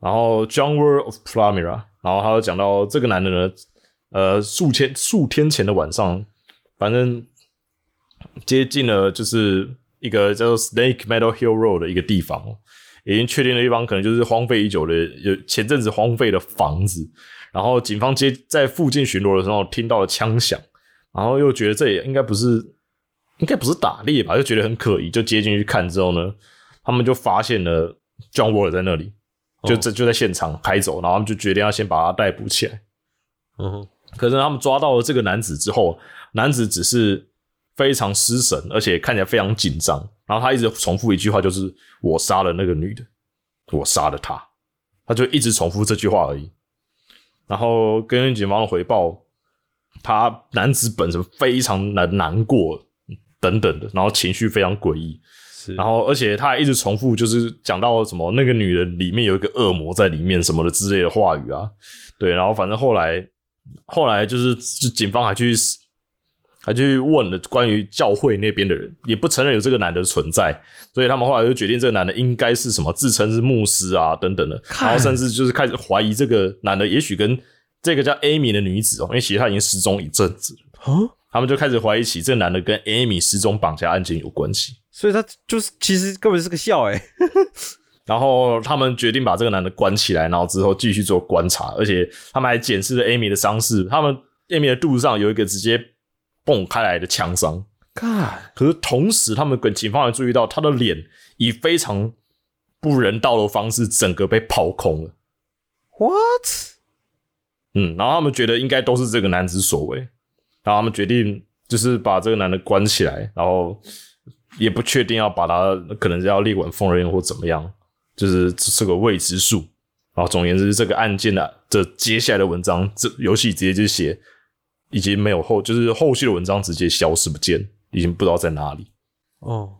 然后 John Word of Palmyra，然后他就讲到这个男的呢，呃数天数天前的晚上，反正接近了就是一个叫做 Snake Meadow Hill Road 的一个地方，已经确定的地方可能就是荒废已久的，有前阵子荒废的房子。然后警方接在附近巡逻的时候听到了枪响，然后又觉得这也应该不是，应该不是打猎吧，就觉得很可疑，就接进去看之后呢，他们就发现了 John Wall 在那里，就这就在现场开走，然后他们就决定要先把他逮捕起来。嗯哼，可是他们抓到了这个男子之后，男子只是非常失神，而且看起来非常紧张。然后他一直重复一句话，就是“我杀了那个女的，我杀了她”，他就一直重复这句话而已。然后根据警方的回报，他男子本身非常难难过等等的，然后情绪非常诡异。是，然后而且他还一直重复，就是讲到什么那个女人里面有一个恶魔在里面什么的之类的话语啊，对，然后反正后来后来就是就警方还去还去问了关于教会那边的人，也不承认有这个男的存在，所以他们后来就决定这个男的应该是什么自称是牧师啊等等的，然后甚至就是开始怀疑这个男的也许跟这个叫 Amy 的女子哦，因为其实她已经失踪一阵子了，哦，他们就开始怀疑起这个男的跟 Amy 失踪绑架案件有关系。所以他就是其实根本是个笑哎，[LAUGHS] 然后他们决定把这个男的关起来，然后之后继续做观察，而且他们还检视了 Amy 的伤势，他们 Amy 的肚子上有一个直接蹦开来的枪伤，看，可是同时他们跟警方也注意到他的脸以非常不人道的方式整个被抛空了，What？嗯，然后他们觉得应该都是这个男子所为，然后他们决定就是把这个男的关起来，然后也不确定要把他可能是要立管疯人院或怎么样，就是这是个未知数。然后总而言之，这个案件的这接下来的文章，这游戏直接就写已经没有后，就是后续的文章直接消失不见，已经不知道在哪里。哦，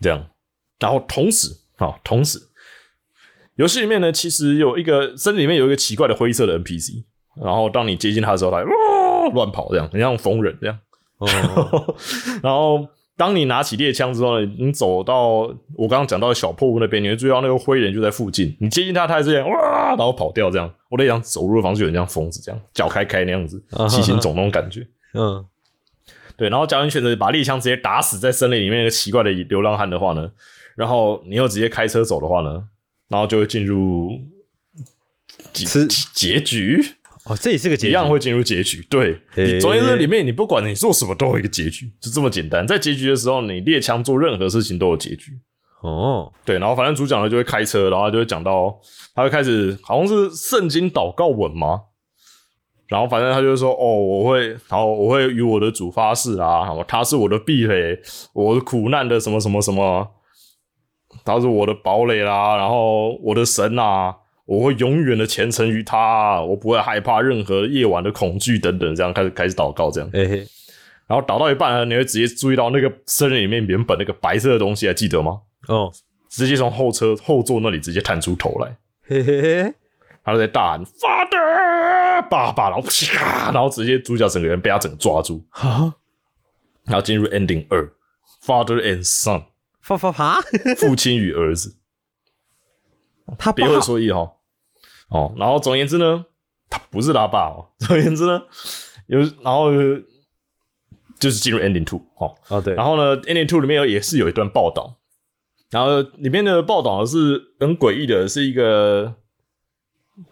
这样，然后同时啊、同时，游戏里面呢，其实有一个森林里面有一个奇怪的灰色的 NPC，然后当你接近它的时候，它会哇乱跑，这样很像疯人这样。哦，[LAUGHS] 然后当你拿起猎枪之后呢，你走到我刚刚讲到的小破屋那边，你会注意到那个灰人就在附近。你接近他，他还是这样哇，然后跑掉这样。我在想走路的方式有点像疯子这样，脚开开那样子，七星肿那种感觉。嗯，对，然后假如你选择把猎枪直接打死在森林里面那个奇怪的流浪汉的话呢，然后你又直接开车走的话呢，然后就会进入结吃结局，哦，这也是个结局一样会进入结局。对，嘿你总而言之，里面你不管你做什么都有一个结局，就这么简单。在结局的时候，你猎枪做任何事情都有结局。哦，对，然后反正主角呢就会开车，然后他就会讲到，他会开始好像是圣经祷告文吗？然后反正他就说，哦，我会，然后我会与我的主发誓啊，他是我的壁垒，我的苦难的什么什么什么，他是我的堡垒啦，然后我的神啊，我会永远的虔诚于他，我不会害怕任何夜晚的恐惧等等，这样开始开始祷告这样。嘿嘿，然后祷到一半呢，你会直接注意到那个森林里面原本那个白色的东西，还记得吗？哦，直接从后车后座那里直接探出头来，嘿嘿嘿，他就在大喊 “Father，爸爸”，然后啪，然后直接主角整个人被他整个抓住，啊，然后进入 ending 二，Father and Son，发发发，[LAUGHS] 父亲与儿子，他爸别会说意哈。哦，然后总而言之呢，他不是他爸哦。[LAUGHS] 总而言之呢，有然后呃就是进入 ending two 哦，哦对，然后呢，ending two 里面有也是有一段报道，然后里面的报道是很诡异的，是一个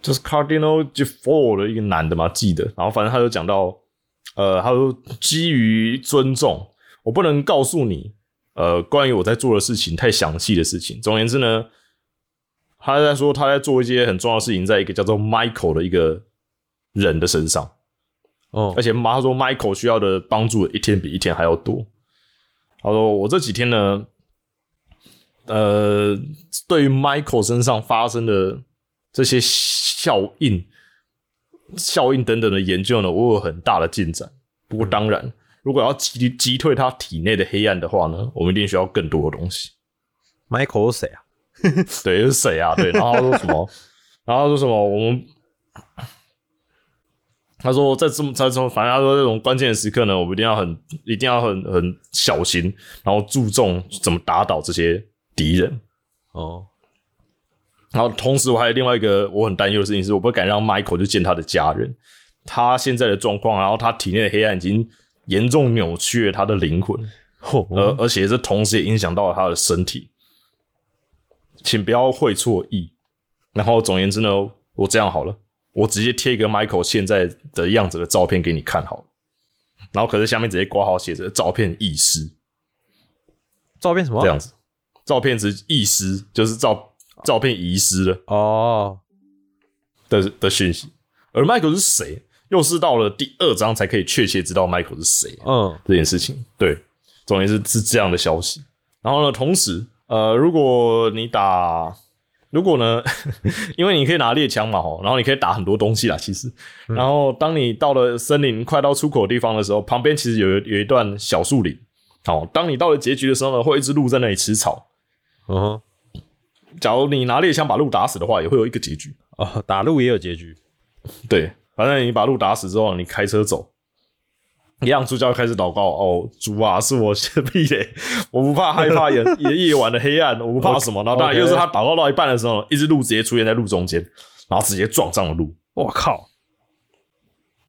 就是 Cardinal g f o r 的一个男的嘛，记得。然后反正他就讲到，呃，他说基于尊重，我不能告诉你，呃，关于我在做的事情太详细的事情。总而言之呢，他在说他在做一些很重要的事情，在一个叫做 Michael 的一个人的身上。哦而且他说 Michael 需要的帮助一天比一天还要多。他说我这几天呢，呃，对于 Michael 身上发生的这些效应、效应等等的研究呢，我有很大的进展。不过当然，如果要击击退他体内的黑暗的话呢，我们一定需要更多的东西。，Michael 是谁啊？[LAUGHS] 对，是谁啊？对，然后他说什么？[LAUGHS] 然后他说什么？我们他说在这么在这么，反正他说这种关键的时刻呢，我们一定要很一定要很很小心，然后注重怎么打倒这些敌人。哦，然后同时我还有另外一个我很担忧的事情是，我不敢让 Michael 去见他的家人。他现在的状况，然后他体内的黑暗已经严重扭曲了他的灵魂。嚯而而且这同时也影响到了他的身体，请不要会错意。然后总而言之呢，我这样好了，我直接贴一个 Michael 现在的样子的照片给你看好了。然后可是下面直接挂号写着照片遗失照片什么？这样子，照片是遗失，就是照照片遗失了哦，的的讯息。而 Michael 是谁，又是到了第二章才可以确切知道 Michael 是谁。嗯，这件事情。对，总而言之是这样的消息。然后呢，同时，呃，如果你打，如果呢，[LAUGHS] 因为你可以拿猎枪嘛，哦，然后你可以打很多东西啦，其实。然后当你到了森林快到出口的地方的时候，旁边其实有有一段小树林。好，当你到了结局的时候呢，会有一只鹿在那里吃草。嗯哼，假如你拿猎枪把鹿打死的话，也会有一个结局。哦，打鹿也有结局。对，反正你把鹿打死之后，你开车走，一样主角开始祷告哦，主啊，是我屁嘞，我不怕害怕夜夜夜晚的黑暗，我不怕什么。然后当然又是他祷告到一半的时候，一只鹿直接出现在路中间，然后直接撞上了鹿。我靠！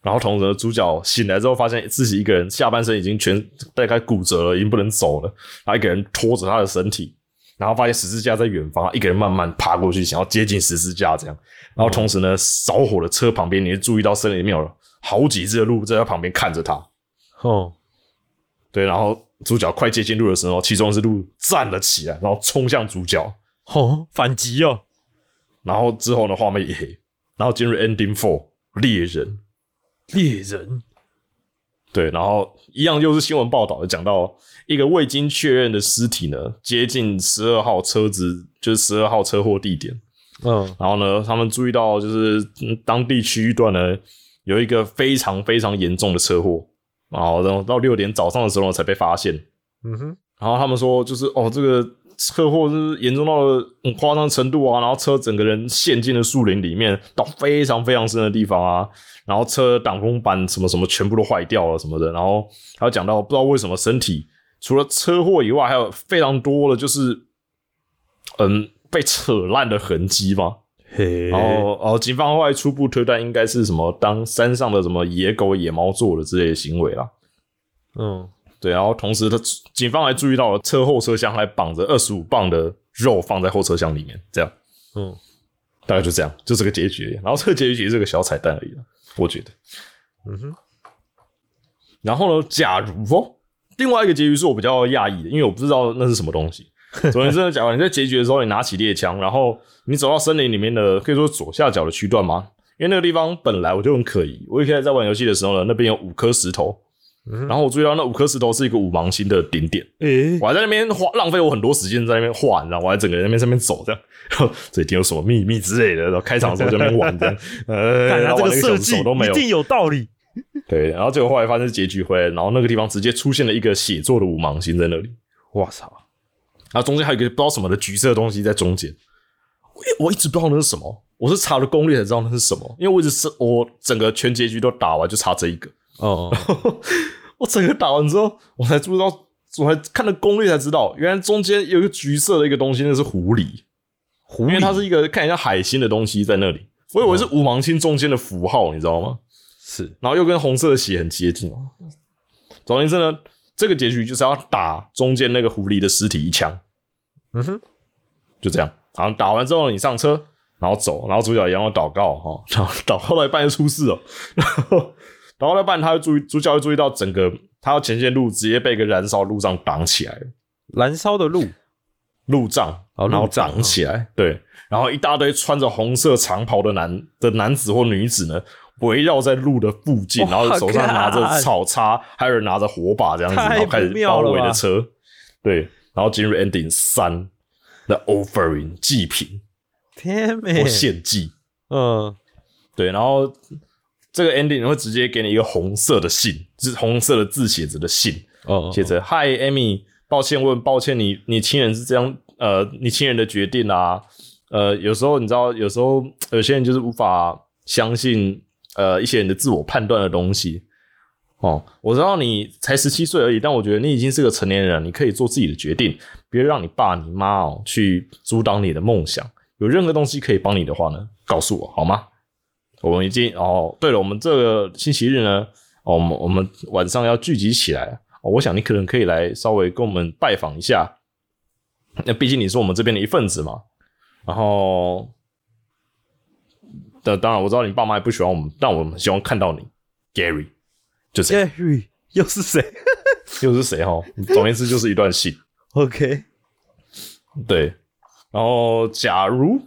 然后同时呢主角醒来之后，发现自己一个人下半身已经全大概骨折了，已经不能走了，然后一个人拖着他的身体，然后发现十字架在远方，一个人慢慢爬过去，想要接近十字架这样。然后同时呢，着火的车旁边，你会注意到森林里面有好几只的鹿在他旁边看着他。哦，对，然后主角快接近路的时候，其中一只鹿站了起来，然后冲向主角，哦，反击哦！然后之后呢，画面一黑，然后进入 ending four 猎人。猎人，对，然后一样又是新闻报道，讲到一个未经确认的尸体呢，接近十二号车子，就是十二号车祸地点。嗯，然后呢，他们注意到就是嗯当地区域段呢有一个非常非常严重的车祸，然后然后到六点早上的时候才被发现。嗯哼，然后他们说，就是哦，这个车祸是严重到了很夸张的程度啊，然后车整个人陷进了树林里面，到非常非常深的地方啊，然后车挡风板什么什么全部都坏掉了什么的，然后还有讲到不知道为什么身体除了车祸以外，还有非常多的就是嗯被扯烂的痕迹嘛。嘿，然后哦，警方后来初步推断应该是什么当山上的什么野狗、野猫做的之类的行为啦。嗯，对，然后同时他警方还注意到了车后车厢还绑着二十五磅的肉放在后车厢里面，这样，嗯，大概就这样，就这个结局。然后这个结局其实是个小彩蛋而已啦，我觉得。嗯哼，然后呢，假如哦，另外一个结局是我比较讶异的，因为我不知道那是什么东西。总而言之，假如你在结局的时候，你拿起猎枪，然后你走到森林里面的可以说左下角的区段吗？因为那个地方本来我就很可疑。我一开始在玩游戏的时候呢，那边有五颗石头，然后我注意到那五颗石头是一个五芒星的顶点。诶、我还在那边花浪费我很多时间在那边画，你知道，我还整个人在那边上面走这样，[LAUGHS] 然后这一定有什么秘密之类的。然后开场的时候就在那边玩这样，呃，[LAUGHS] 看一个小时个设计一。定有道理。对，然后结果后来发现是结局回来，然后那个地方直接出现了一个写作的五芒星在那里，我操！然后中间还有一个不知道什么的橘色的东西在中间。我我一直不知道那是什么，我是查了攻略才知道那是什么，因为我一直是我整个全结局都打完就差这一个。哦，我整个打完之后，我才知道，我还看了攻略才知道，原来中间有一个橘色的一个东西，那是狐狸，狐因为它是一个看起来像海星的东西在那里。我以为是五芒星中间的符号，你知道吗？是然后又跟红色的血很接近。总而言之呢，这个结局就是要打中间那个狐狸的尸体一枪，嗯哼，就这样。然后打完之后你上车，然后走，然后主角也要祷告哈，然后 [LAUGHS] 祷告到一半就出事了，然 [LAUGHS] 后祷告到一半他会注意主角会注意到整个他要前线路直接被一个燃烧路障挡起来。了，燃烧的路？路障，然后挡起来，对，然后一大堆穿着红色长袍的男的男子或女子呢。围绕在路的附近，然后手上拿着草叉，还有人拿着火把这样子，然后开始包围的车。对，然后进入 ending 三的 offering 祭品。天美。或，献祭。嗯，对，然后这个 ending 会直接给你一个红色的信，是红色的字写着的信，哦，写着 “Hi Amy，抱歉问，抱歉你你亲人是这样，呃，你亲人的决定啊，呃，有时候你知道，有时候有些人就是无法相信呃一些人的自我判断的东西。哦，我知道你才十七岁而已，但我觉得你已经是个成年人，你可以做自己的决定，别让你爸你妈哦去阻挡你的梦想。有任何东西可以帮你的话呢，告诉我好吗？我们已经哦，对了，我们这个星期日呢，我们我们晚上要聚集起来。哦，我想你可能可以来稍微跟我们拜访一下。那毕竟你是我们这边的一份子嘛。然后，的当然我知道你爸妈也不喜欢我们，但我们希望看到你，Gary，就这样。Gary 又是谁又是谁哈？总而言之就是一段戏。[LAUGHS] OK，对，然后假如，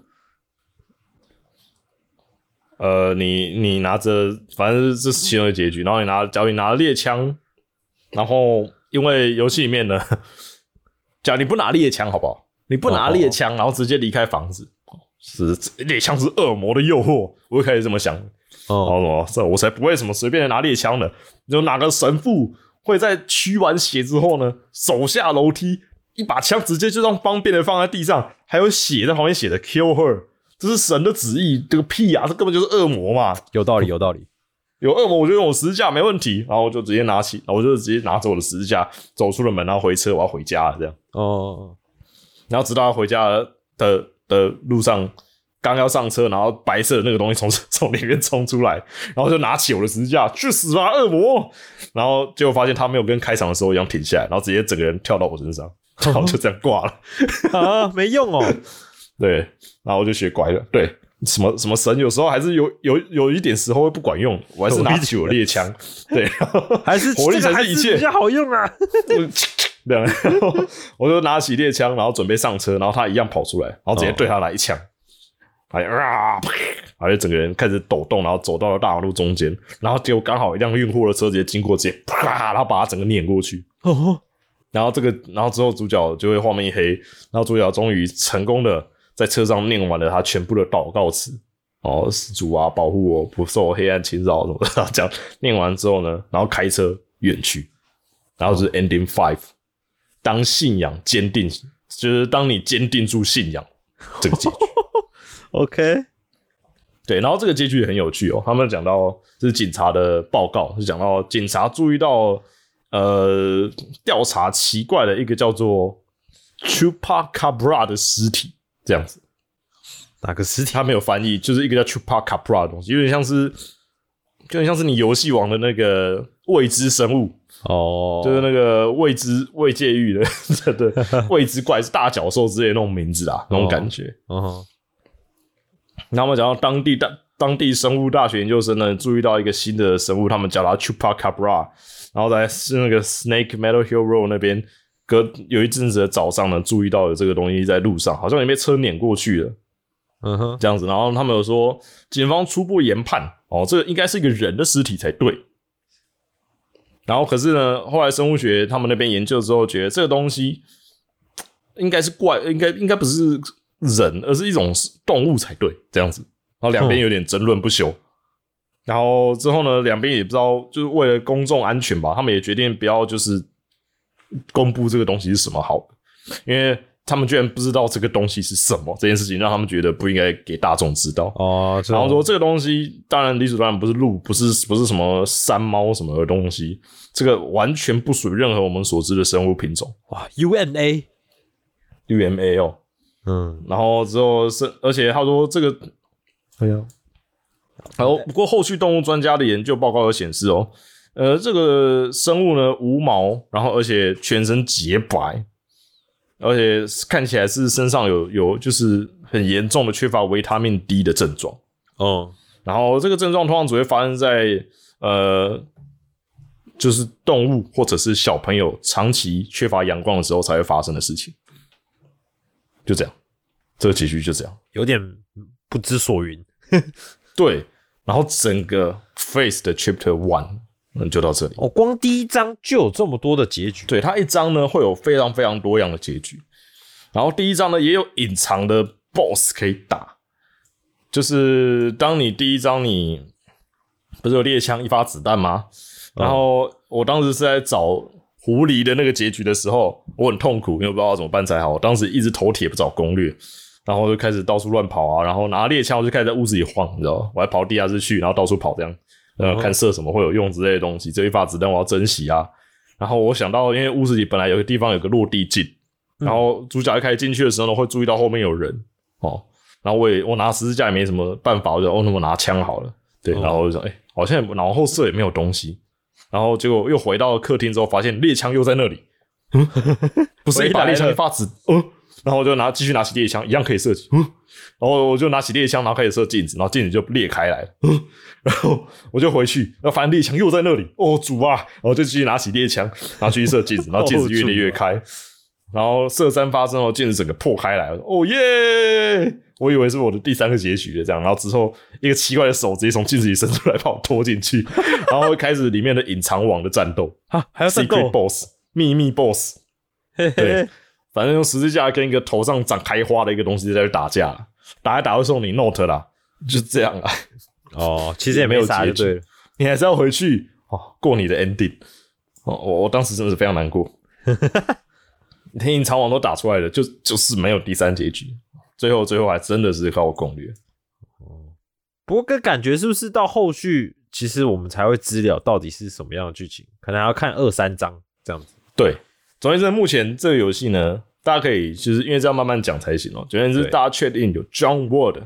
呃，你你拿着，反正这是其中的结局。然后你拿，假如你拿了猎枪，然后因为游戏里面呢，[LAUGHS] 假如你不拿猎枪，好不好？你不拿猎枪，然后直接离开房子，是猎枪是恶魔的诱惑，我就开始这么想。哦，哦，这我才不会什么随便的拿猎枪的。有哪个神父会在驱完血之后呢，手下楼梯，一把枪直接就这样方便的放在地上，还有血在旁边写的 “kill her”，这是神的旨意。这个屁啊，这根本就是恶魔嘛！有道理，有道理。有恶魔，我就用我十字架没问题。然后我就直接拿起，然后我就直接拿着我的十字架走出了门，然后回车，我要回家了这样。哦，然后直到他回家的的路上，刚要上车，然后白色的那个东西从从里面冲出来，然后就拿起我的十字架去死吧，恶魔！然后结果发现他没有跟开场的时候一样停下来，然后直接整个人跳到我身上，[LAUGHS] 然后就这样挂了。啊，没用哦。[LAUGHS] 对，然后我就学乖了。对，什么什么神有时候还是有有有一点时候会不管用，我还是拿起我猎枪。对，还是火力才是一切比较好用啊。[LAUGHS] 对，然后 [LAUGHS] 我就拿起猎枪，然后准备上车，然后他一样跑出来，然后直接对他来一枪，哎啊，然后就整个人开始抖动，然后走到了大马路中间，然后结果刚好一辆运货的车直接经过，直接啪，然后把他整个碾过去。哦，然后这个，然后之后主角就会画面一黑，然后主角终于成功的在车上念完了他全部的祷告词。哦，主啊，保护我不受黑暗侵扰什么的，[LAUGHS] 这样念完之后呢，然后开车远去，然后就是 ending five，当信仰坚定，就是当你坚定住信仰这个结局。[LAUGHS] OK，对，然后这个结局也很有趣哦。他们讲到这是警察的报告，是讲到警察注意到呃调查奇怪的一个叫做 Chupacabra 的尸体，这样子。哪个尸体？他没有翻译，就是一个叫 Chupacabra 的东西，有点像是，有点像是你游戏王的那个未知生物，哦，就是那个未知未界域的，[LAUGHS] 对未知怪是大角兽之类的那种名字啊，那种感觉。哦，然后我们讲到当地大当地生物大学研究生呢，注意到一个新的生物，他们叫它 Chupacabra，然后在是那个 Snake Metal Hill Road 那边隔有一阵子的早上呢，注意到有这个东西在路上，好像也被车碾过去了。嗯哼，这样子，然后他们有说，警方初步研判，哦，这个应该是一个人的尸体才对。然后可是呢，后来生物学他们那边研究之后，觉得这个东西 [TSK] 应该是怪，应该应该不是人，而是一种动物才对，这样子。然后两边有点争论不休。然后之后呢，两边也不知道，就是为了公众安全吧，他们也决定不要就是公布这个东西是什么好，因为。他们居然不知道这个东西是什么，这件事情让他们觉得不应该给大众知道。哦，然后说这个东西当然理所当然不是鹿，不是不是什么山猫什么的东西，这个完全不属于任何我们所知的生物品种。哇，UMA UMA 哦，嗯，然后之后是，而且他说这个，哎呀，然后不过后续动物专家的研究报告有显示哦，呃，这个生物呢无毛，然后而且全身洁白。而且看起来是身上有有就是很严重的缺乏维他命 D 的症状哦，然后这个症状通常只会发生在呃，就是动物或者是小朋友长期缺乏阳光的时候才会发生的事情，就这样，这个结局就这样，有点不知所云。[LAUGHS] 对，然后整个 Face 的 Chapter One。嗯，就到这里。哦，光第一章就有这么多的结局。对，它一章呢会有非常非常多样的结局。然后第一章呢也有隐藏的 BOSS 可以打，就是当你第一章你不是有猎枪一发子弹吗？然后我当时是在找狐狸的那个结局的时候，我很痛苦，因为不知道怎么办才好。我当时一直头铁不找攻略，然后就开始到处乱跑啊，然后拿猎枪我就开始在屋子里晃，你知道吗？我还跑地下室去，然后到处跑这样。呃，看射什么会有用之类的东西，这一发子弹我要珍惜啊。然后我想到，因为屋子里本来有个地方有个落地镜，然后主角一开始进去的时候呢，会注意到后面有人哦。然后我也我拿十字架也没什么办法，我就哦，那我拿枪好了。对，然后我就说，哎，好像脑后射也没有东西。然后结果又回到客厅之后，发现猎枪又在那里，[LAUGHS] 不是一把猎枪一发子，哦，然后我就拿继续拿起猎枪，一样可以射击。然后我就拿起猎枪，然后开始射镜子，然后镜子就裂开来了。然后我就回去，然后发现猎枪又在那里。哦，主啊！然后就继续拿起猎枪，然后继续射镜子，[LAUGHS] 然后镜子越裂越开。然后射三发之后，镜子整个破开来了。哦耶！我以为是我的第三个结局了，这样。然后之后一个奇怪的手直接从镜子里伸出来，把我拖进去，[LAUGHS] 然后开始里面的隐藏网的战斗啊，还要战斗 boss 秘密 boss。对，反正用十字架跟一个头上长开花的一个东西在打架。打来打会送你 note 啦，就这样啊。哦，其实也没有结局，[LAUGHS] 你还是要回去哦，过你的 ending。哦，我我当时真的是非常难过。[LAUGHS] 天隐藏网都打出来了，就就是没有第三结局。最后最后还真的是靠我攻略。哦，不过跟感觉是不是到后续，其实我们才会知了到底是什么样的剧情，可能要看二三章这样子。对，总而言之，目前这个游戏呢。大家可以就是因为这样慢慢讲才行哦。总而言之大家确定有 John Ward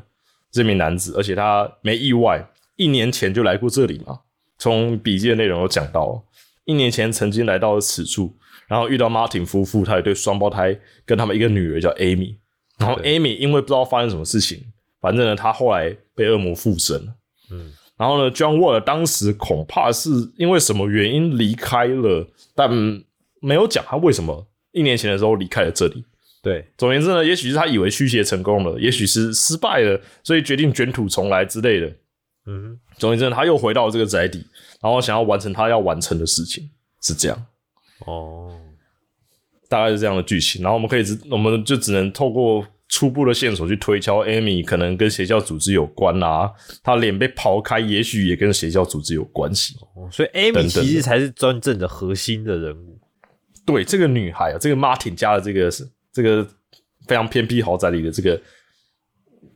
这名男子，而且他没意外，一年前就来过这里嘛。从笔记的内容有讲到，一年前曾经来到了此处，然后遇到 Martin 夫妇，他有对双胞胎，跟他们一个女儿叫 Amy。然后 Amy 因为不知道发生什么事情，反正呢，他后来被恶魔附身了。嗯，然后呢，John Ward 当时恐怕是因为什么原因离开了，但没有讲他为什么。一年前的时候离开了这里，对。总而言之呢，也许是他以为驱邪成功了，也许是失败了，所以决定卷土重来之类的。嗯，总而言之，他又回到这个宅邸，然后想要完成他要完成的事情，是这样。哦，大概是这样的剧情。然后我们可以只，我们就只能透过初步的线索去推敲，Amy 可能跟邪教组织有关啊，他脸被刨开，也许也跟邪教组织有关系。哦，所以 Amy 其实才是真正的核心的人物。对这个女孩啊，这个 Martin 家的这个是这个非常偏僻豪宅里的这个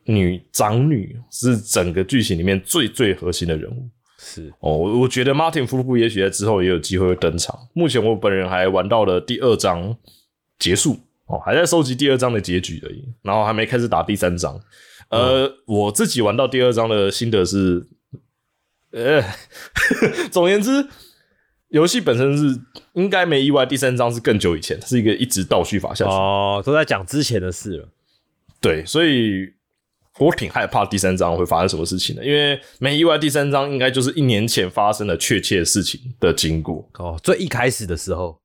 女长女，是整个剧情里面最最核心的人物。是哦，我我觉得 Martin 夫妇也许在之后也有机会会登场。目前我本人还玩到了第二章结束哦，还在收集第二章的结局而已，然后还没开始打第三章。呃，我自己玩到第二章的心得是，呃，[LAUGHS] 总言之。游戏本身是应该没意外，第三章是更久以前，是一个一直倒叙法下去哦，都在讲之前的事了。对，所以我挺害怕第三章会发生什么事情的，因为没意外，第三章应该就是一年前发生的确切事情的经过哦，最一开始的时候，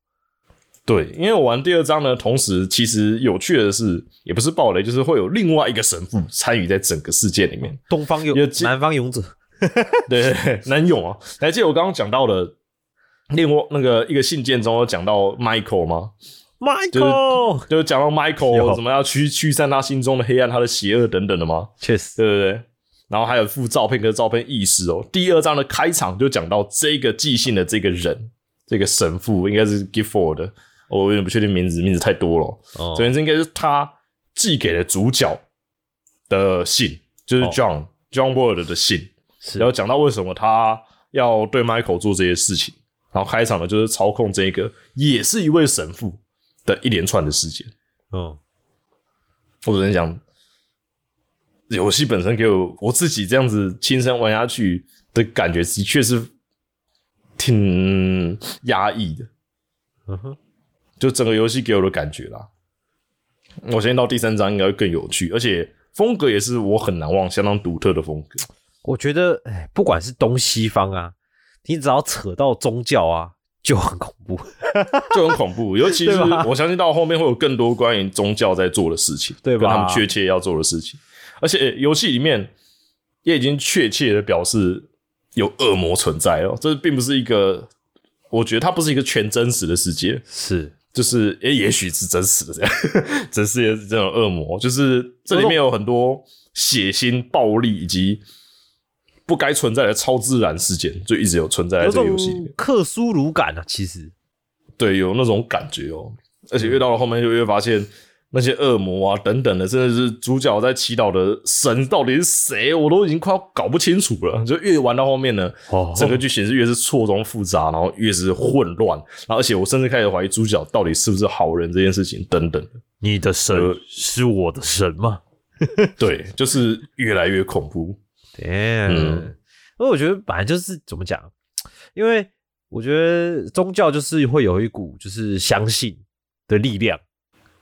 对，因为我玩第二章呢，同时其实有趣的是，也不是暴雷，就是会有另外一个神父参与在整个事件里面。东方勇南方勇者，对对对，难用啊！还记得我刚刚讲到的，另外那个一个信件中有讲到 Michael 吗？Michael，就是讲到 Michael 有怎么要驱驱散他心中的黑暗、他的邪恶等等的吗？确实，对不对。然后还有附照片跟照片意识哦。第二章的开场就讲到这个寄信的这个人，这个神父应该是 Gifford 的，我有点不确定名字，名字太多了。哦总之，应该是他寄给了主角的信，就是哦 John、John Word 的信。然后讲到为什么他要对 Michael 做这些事情，然后开场呢就是操控这个也是一位神父的一连串的事件。嗯，我只能讲，游戏本身给我我自己这样子亲身玩下去的感觉，的确是挺压抑的。嗯哼，就整个游戏给我的感觉啦。我相信到第三章应该会更有趣，而且风格也是我很难忘、相当独特的风格。我觉得，哎，不管是东西方啊，你只要扯到宗教啊，就很恐怖。[LAUGHS] 就很恐怖，尤其是我相信到后面会有更多关于宗教在做的事情，对吧？跟他们确切要做的事情，而且游戏里面也已经确切的表示有恶魔存在哦，这并不是一个，我觉得它不是一个全真实的世界，是，就是诶、也许是真实的这样，[LAUGHS] 真实也是这种恶魔，就是这里面有很多血腥、暴力以及不该存在的超自然事件，就一直有存在在有这个游戏里面。克苏鲁感啊，其实对，有那种感觉哦。而且越到了后面，就越发现那些恶魔啊等等的，真的是主角在祈祷的神到底是谁，我都已经快要搞不清楚了。就越玩到后面呢，哦整个剧情是越是错综复杂，然后越是混乱，然后而且我甚至开始怀疑主角到底是不是好人这件事情等等的。你的神呃是我的神吗？[LAUGHS] 对，就是越来越恐怖。嗯，嗯因为我觉得本来就是怎么讲，因为我觉得宗教就是会有一股就是相信的力量，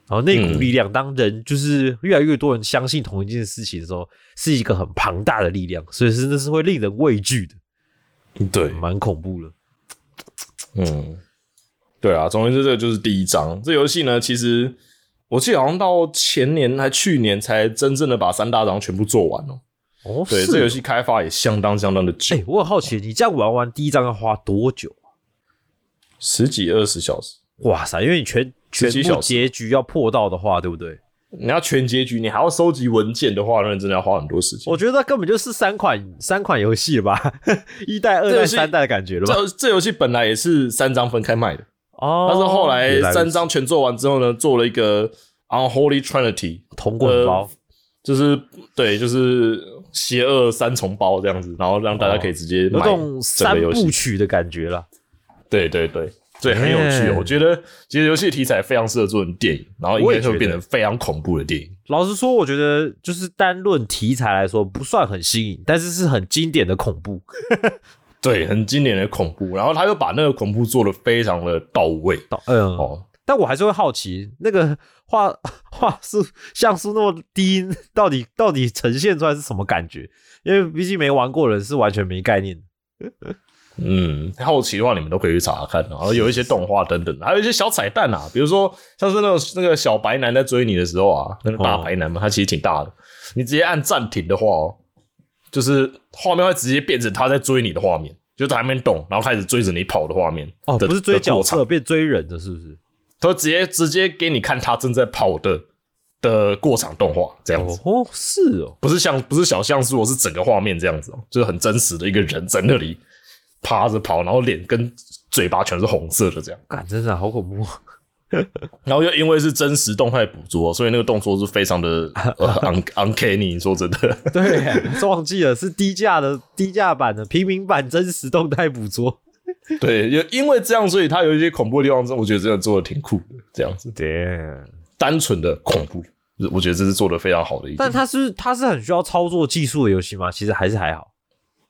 然后那股嗯力量，当人就是越来越多人相信同一件事情的时候，是一个很庞大的力量，所以是那是会令人畏惧的，对，蛮恐怖的。嗯，对啊，总而言之，这个就是第一章。这游戏呢，其实我记得好像到前年还去年才真正的把三大章全部做完哦。哦，对，是这游戏开发也相当相当的久哎、，我很好奇，你这样玩完第一章要花多久啊？十几二十小时。哇塞，因为你全全部结局要破到的话，对不对？你要全结局，你还要收集文件的话，那真的要花很多时间。我觉得那根本就是三款三款游戏吧，[LAUGHS] [LAUGHS] 一代、二代、三代的感觉了吧？这这游戏本来也是三章分开卖的，哦，但是后来三章全做完之后呢，做了一个 Unholy Trinity 同滚包呃，就是对，就是邪恶三重包这样子，然后让大家可以直接买有种整三部。曲的感觉了。对对对，对，很有趣我觉得其实游戏题材非常适合做成电影，然后应该会变成非常恐怖的电影。老实说，我觉得就是单论题材来说，不算很新颖，但是是很经典的恐怖。[LAUGHS] 对，很经典的恐怖，然后他又把那个恐怖做的非常的到位到嗯，哦。但我还是会好奇，那个画 [LAUGHS] 画素像素那么低，到底到底呈现出来是什么感觉？因为毕竟没玩过的人是完全没概念的。嗯，好奇的话，你们都可以去查查看，然后有一些动画等等，还有一些小彩蛋啊，比如说像是那种那个小白男在追你的时候啊，那个大白男嘛，他其实挺大的，你直接按暂停的话哦，就是画面会直接变成他在追你的画面，就是他还没动，然后开始追着你跑的画面哦，的不是追角色，变追人的，是不是？他会直接直接给你看他正在跑的的过场动画这样子。哦，是哦，不是像不是小像素哦，是整个画面这样子哦，就是很真实的一个人在那里趴着跑，然后脸跟嘴巴全是红色的这样，感，真的好恐怖。[LAUGHS] 然后又因为是真实动态捕捉，所以那个动作是非常的呃 [LAUGHS] un uncanny。说真的，对，忘记了，是低价的低价版的平民版真实动态捕捉。[LAUGHS] 对，就因为这样，所以它有一些恐怖的地方，我觉得真的做的挺酷的，这样子对，单纯的恐怖，我觉得这是做的非常好的一。但它是它是很需要操作技术的游戏吗？其实还是还好。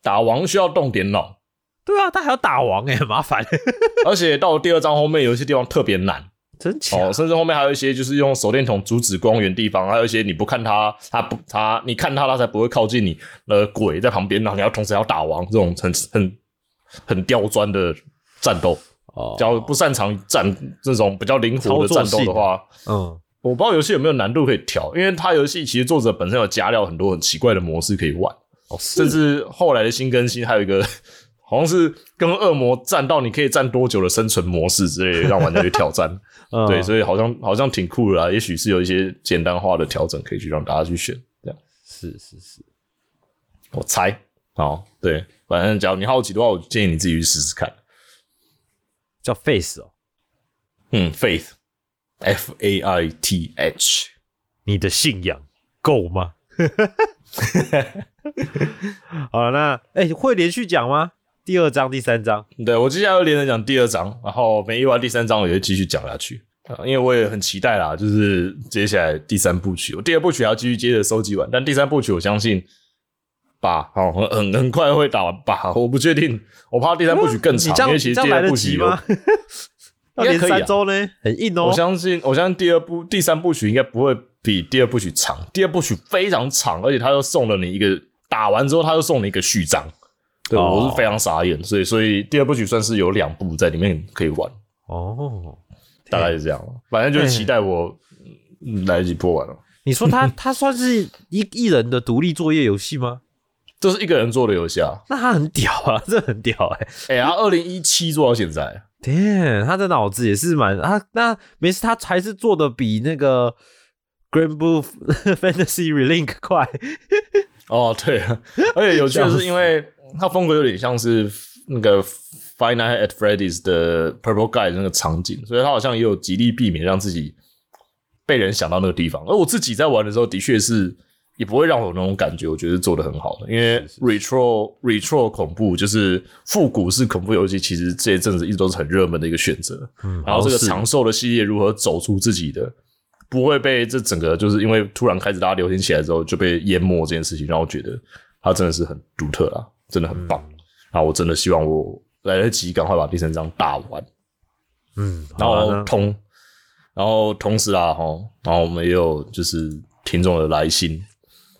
打王需要动点脑，对啊，它还要打王哎、很麻烦，[LAUGHS] 而且到了第二章后面，有一些地方特别难。真强。哦，甚至后面还有一些就是用手电筒阻止光源地方，还有一些你不看它，它不它你看它，它才不会靠近你。呃，鬼在旁边，然后你要同时要打王，这种很很很刁钻的战斗。哦。假如不擅长战这种比较灵活的战斗的话，嗯，我不知道游戏有没有难度可以调，因为它游戏其实作者本身有加料很多很奇怪的模式可以玩，哦，甚至后来的新更新还有一个 [LAUGHS] 好像是跟恶魔战到你可以战多久的生存模式之类的，让玩家去挑战。[LAUGHS] 嗯。对，所以好像好像挺酷的啦，也许是有一些简单化的调整可以去让大家去选，这样。是是是，我猜。好，对，反正假如你好奇的话，我建议你自己去试试看。叫 Face 哦，嗯，Faith，F A I T H。你的信仰够吗？[LAUGHS] 好了，那哎、会连续讲吗？第二章、第三章对我接下来会连着讲第二章，然后没完第三章我也会继续讲下去啊，因为我也很期待啦，就是接下来第三部曲，我第二部曲还要继续接着收集完，但第三部曲我相信吧，好很很很快会打完吧，我不确定，我怕第三部曲更长，因为其实第二部曲有及吗？[LAUGHS] 应该可以啊三周呢，很硬哦。我相信，我相信第二部、第三部曲应该不会比第二部曲长。第二部曲非常长，而且他又送了你一个打完之后，他又送你一个序章。对，哦我是非常傻眼，所以所以第二部曲算是有两部在里面可以玩，哦，大概是这样。反正就是期待我嗯来得及播完了。你说他他算是一一人的独立作业游戏吗？这是一个人做的游戏啊！那他很屌啊，[LAUGHS] 这很屌哎、哎、他二零一七做到现在，Damn，他的脑子也是蛮他那没事，他还是做的比那个 Grand Blue [LAUGHS] Fantasy Relink 快。哦，对，而且有趣的是，因为他风格有点像是那个 Nights at Freddy's 的 Purple Guy 的那个场景，所以他好像也有极力避免让自己被人想到那个地方。而我自己在玩的时候，的确是也不会让我有那种感觉，我觉得做的很好的。因为 retro retro 恐怖就是复古式恐怖游戏，其实这一阵子一直都是很热门的一个选择。嗯然后这个长寿的系列如何走出自己的，不会被这整个就是因为突然开始大家流行起来之后就被淹没这件事情，让我觉得它真的是很独特啦，真的很棒。嗯然后我真的希望我来得及赶快把第三章打完，嗯，然后同然后同时啊哈，然后我们也有就是听众的来信，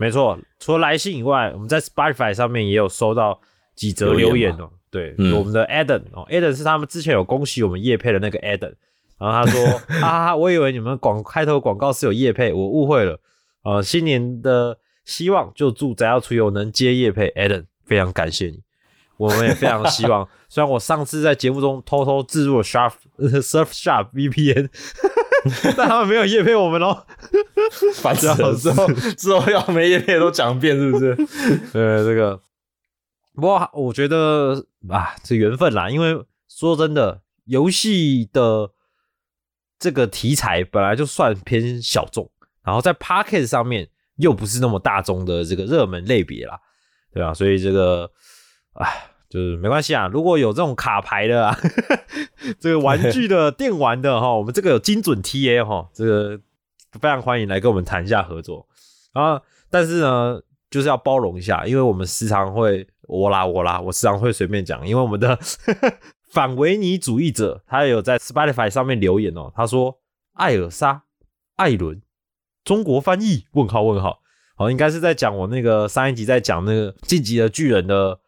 没错，除了来信以外，我们在 Spotify 上面也有收到几则留言哦。对，嗯我们的 Adam 哦，Adam 是他们之前有恭喜我们叶配的那个 Adam，然后他说哈哈哈，我以为你们广开头广告是有叶配，我误会了。呃，新年的希望就祝宅要出游能接叶配，Adam 非常感谢你，我们也非常希望。[LAUGHS] 虽然我上次在节目中偷偷置入了呃 Surf Sharp VPN，[LAUGHS] 但他们没有叶配我们哦。烦死了！之后之后要没叶配都讲一遍，是不是？[LAUGHS] 对这个，不过我觉得啊，这缘分啦。因为说真的，游戏的这个题材本来就算偏小众，然后在 packet 上面又不是那么大众的这个热门类别啦，对吧、所以这个，哎，就是没关系啊。如果有这种卡牌的啊，[LAUGHS] 这个玩具的电玩的哈，我们这个有精准 TA 哈，这个非常欢迎来跟我们谈一下合作啊。但是呢，就是要包容一下，因为我们时常会我啦我啦，我时常会随便讲，因为我们的 [LAUGHS] 反维尼主义者他也有在 Spotify 上面留言哦，他说艾尔莎、艾伦，中国翻译？问号问号。好，应该是在讲我那个上一集在讲那个晋级的巨人的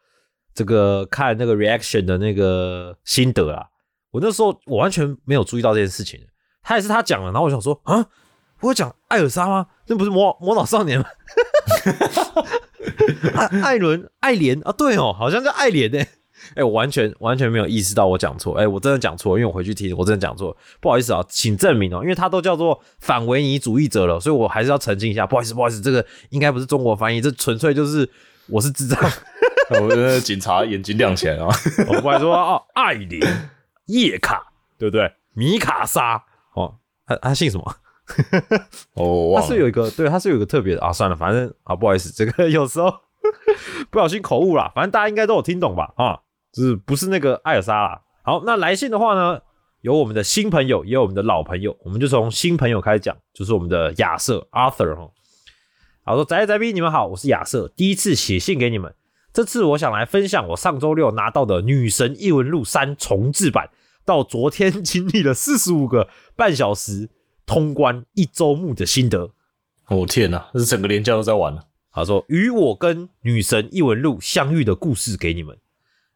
这个看那个 reaction 的那个心得啦。我那时候我完全没有注意到这件事情，他也是他讲了，然后我想说啊，我讲艾尔莎吗？那不是魔魔导少年吗？[LAUGHS] 艾艾伦、艾莲啊，对哦，好像叫艾莲诶。哎、我完全完全没有意识到我讲错，哎、我真的讲错，因为我回去听，我真的讲错，不好意思啊，请证明哦，因为他都叫做反维尼主义者了，所以我还是要澄清一下，不好意思，不好意思，这个应该不是中国翻译，这纯粹就是我是智障，[LAUGHS] 我觉得警察眼睛亮起来啊！[LAUGHS] 我们还说哦，艾琳、叶卡，对不对？米卡莎，哦，他他姓什么？[LAUGHS] 哦，我忘了。他是有一个，对，他是有一个特别的啊，算了，反正啊，不好意思，这个有时候不小心口误啦，反正大家应该都有听懂吧？啊，就是不是那个艾尔莎啦。好，那来信的话呢，有我们的新朋友，也有我们的老朋友，我们就从新朋友开始讲，就是我们的亚瑟 Arthur 哈。好说宅宅逼，你们好，我是亚瑟，第一次写信给你们。这次我想来分享我上周六拿到的《女神异闻录三》重制版，到昨天经历了四十五个半小时通关一周目的心得。我、天哪，这是整个连假都在玩了。他说：“与我跟女神异闻录相遇的故事给你们。”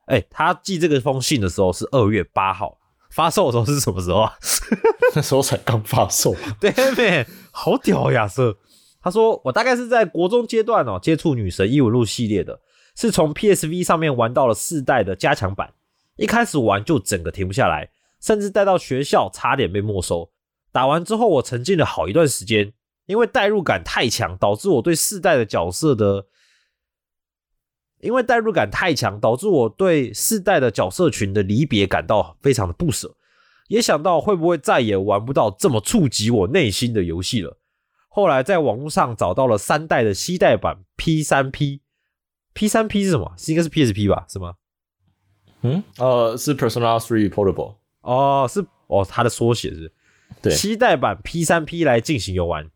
哎，他寄这个封信的时候是二月八号，发售的时候是什么时候啊？[LAUGHS] 那时候才刚发售，[LAUGHS] 对妹，好屌啊亚瑟。他说我大概是在国中阶段哦接触《女神异闻录》系列的，是从 PSV 上面玩到了四代的加强版，一开始玩就整个停不下来，甚至带到学校差点被没收。打完之后我沉浸了好一段时间，因为代入感太强，导致我对四代的角色的。因为代入感太强，导致我对四代的角色群的离别感到非常的不舍，也想到会不会再也玩不到这么触及我内心的游戏了。后来在网络上找到了三代的西代版 P 三 P P，P 三 P 是什么？是应该是 PSP 吧？是吗？嗯，呃，是 Persona Three Portable，哦，是哦，它的缩写是对西代版 P 三 P 来进行游玩。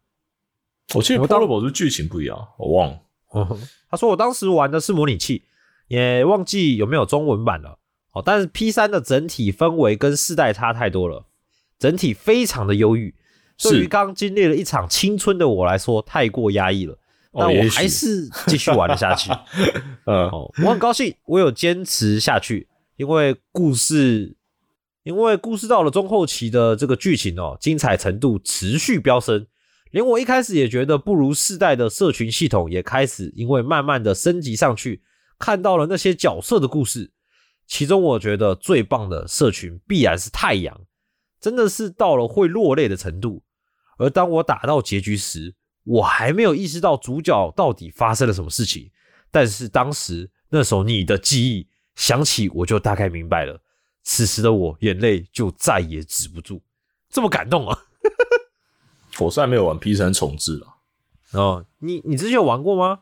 我记得 Portable 是剧情不一样，我忘了。哦，他说我当时玩的是模拟器，也忘记有没有中文版了。哦，但是 P 三的整体氛围跟四代差太多了，整体非常的忧郁。对于刚经历了一场青春的我来说，太过压抑了。但我还是继续玩了下去。[LAUGHS] 嗯，哦，我很高兴，我有坚持下去，因为故事，因为故事到了中后期的这个剧情哦，精彩程度持续飙升，连我一开始也觉得不如世代的社群系统，也开始因为慢慢的升级上去，看到了那些角色的故事，其中我觉得最棒的社群必然是太阳，真的是到了会落泪的程度。而当我打到结局时，我还没有意识到主角到底发生了什么事情。但是当时那首你的记忆响起，我就大概明白了。此时的我眼泪就再也止不住，这么感动啊！[LAUGHS] 我虽然没有玩 P 三重置啊，哦，你你之前有玩过吗？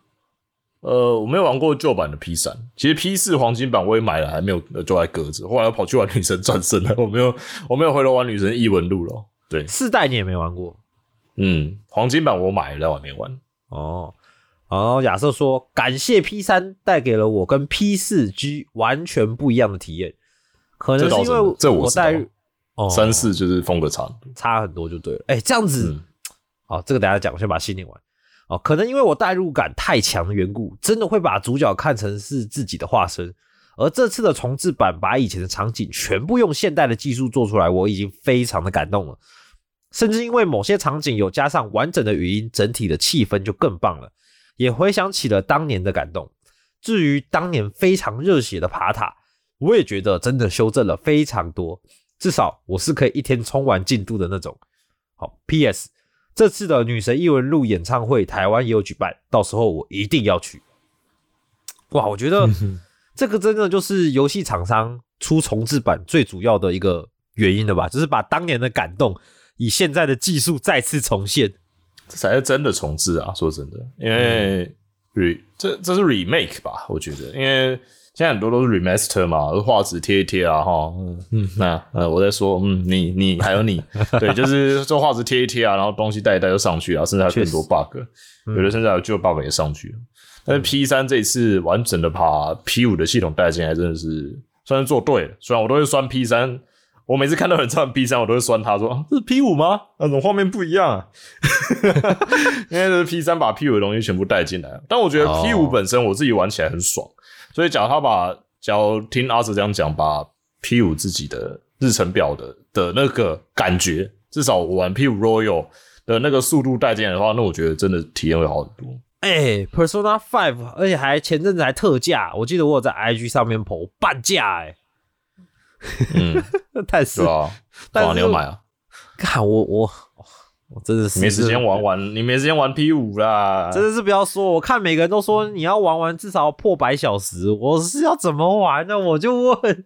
呃，我没有玩过旧版的 P 三，其实 P 四黄金版我也买了，还没有呃就在搁着。后来我跑去玩女神转身了，我没有我没有回头玩女神异闻录了。对，四代你也没玩过嗯，黄金版我买了，还没玩。哦。然后亚瑟说：“感谢 P 三带给了我跟 P 四 G 完全不一样的体验，可能是因为这我知道带入哦三四就是风格差。差很多就对了。哎，这样子，嗯好、这个等一下讲，我先把信念完。哦，可能因为我代入感太强的缘故，真的会把主角看成是自己的化身。而这次的重置版把以前的场景全部用现代的技术做出来，我已经非常的感动了。甚至因为某些场景有加上完整的语音，整体的气氛就更棒了。也回想起了当年的感动。至于当年非常热血的爬塔，我也觉得真的修正了非常多，至少我是可以一天冲完进度的那种。好，P.S. 这次的女神异闻录演唱会，台湾也有举办，到时候我一定要去。哇，我觉得 [LAUGHS] 这个真的就是游戏厂商出重置版最主要的一个原因了吧，就是把当年的感动以现在的技术再次重现。这才是真的重置啊！说真的，因为 re 这这是 remake 吧？我觉得，因为现在很多都是 remaster 嘛，画质贴一贴啊，哈，嗯嗯，那呃，我在说，嗯，你你还有你，[LAUGHS] 对，就是做画质贴一贴啊，然后东西带一带就上去啊，甚至还有更多 bug，有的甚至还有旧 bug 也上去了。但是 P 三这一次完整的把 P 五的系统带进来，真的是算是做对了。虽然我都会酸 P 三，我每次看到有人穿 P 三，我都会酸他说：“啊，这是 P 五吗？那种画面不一样啊。[LAUGHS] ”因为这是 P 三把 P 五的东西全部带进来了。但我觉得 P 五哦本身我自己玩起来很爽，所以假如他把，假如听阿哲这样讲，把 P 五自己的日程表的的那个感觉，至少我玩 P 五 Royal 的那个速度带进来的话，那我觉得真的体验会好很多。哎、p e r s o n a Five，而且还前阵子还特价，我记得我有在 IG 上面 PO 半价、哎，[LAUGHS] 嗯，但是对啊，[LAUGHS] 但是对啊，你要买啊？看我我我真的是没时间玩，玩，你没时间玩 P 五啦。真的是不要说。我看每个人都说你要玩玩至少要破百小时，我是要怎么玩呢？我就问，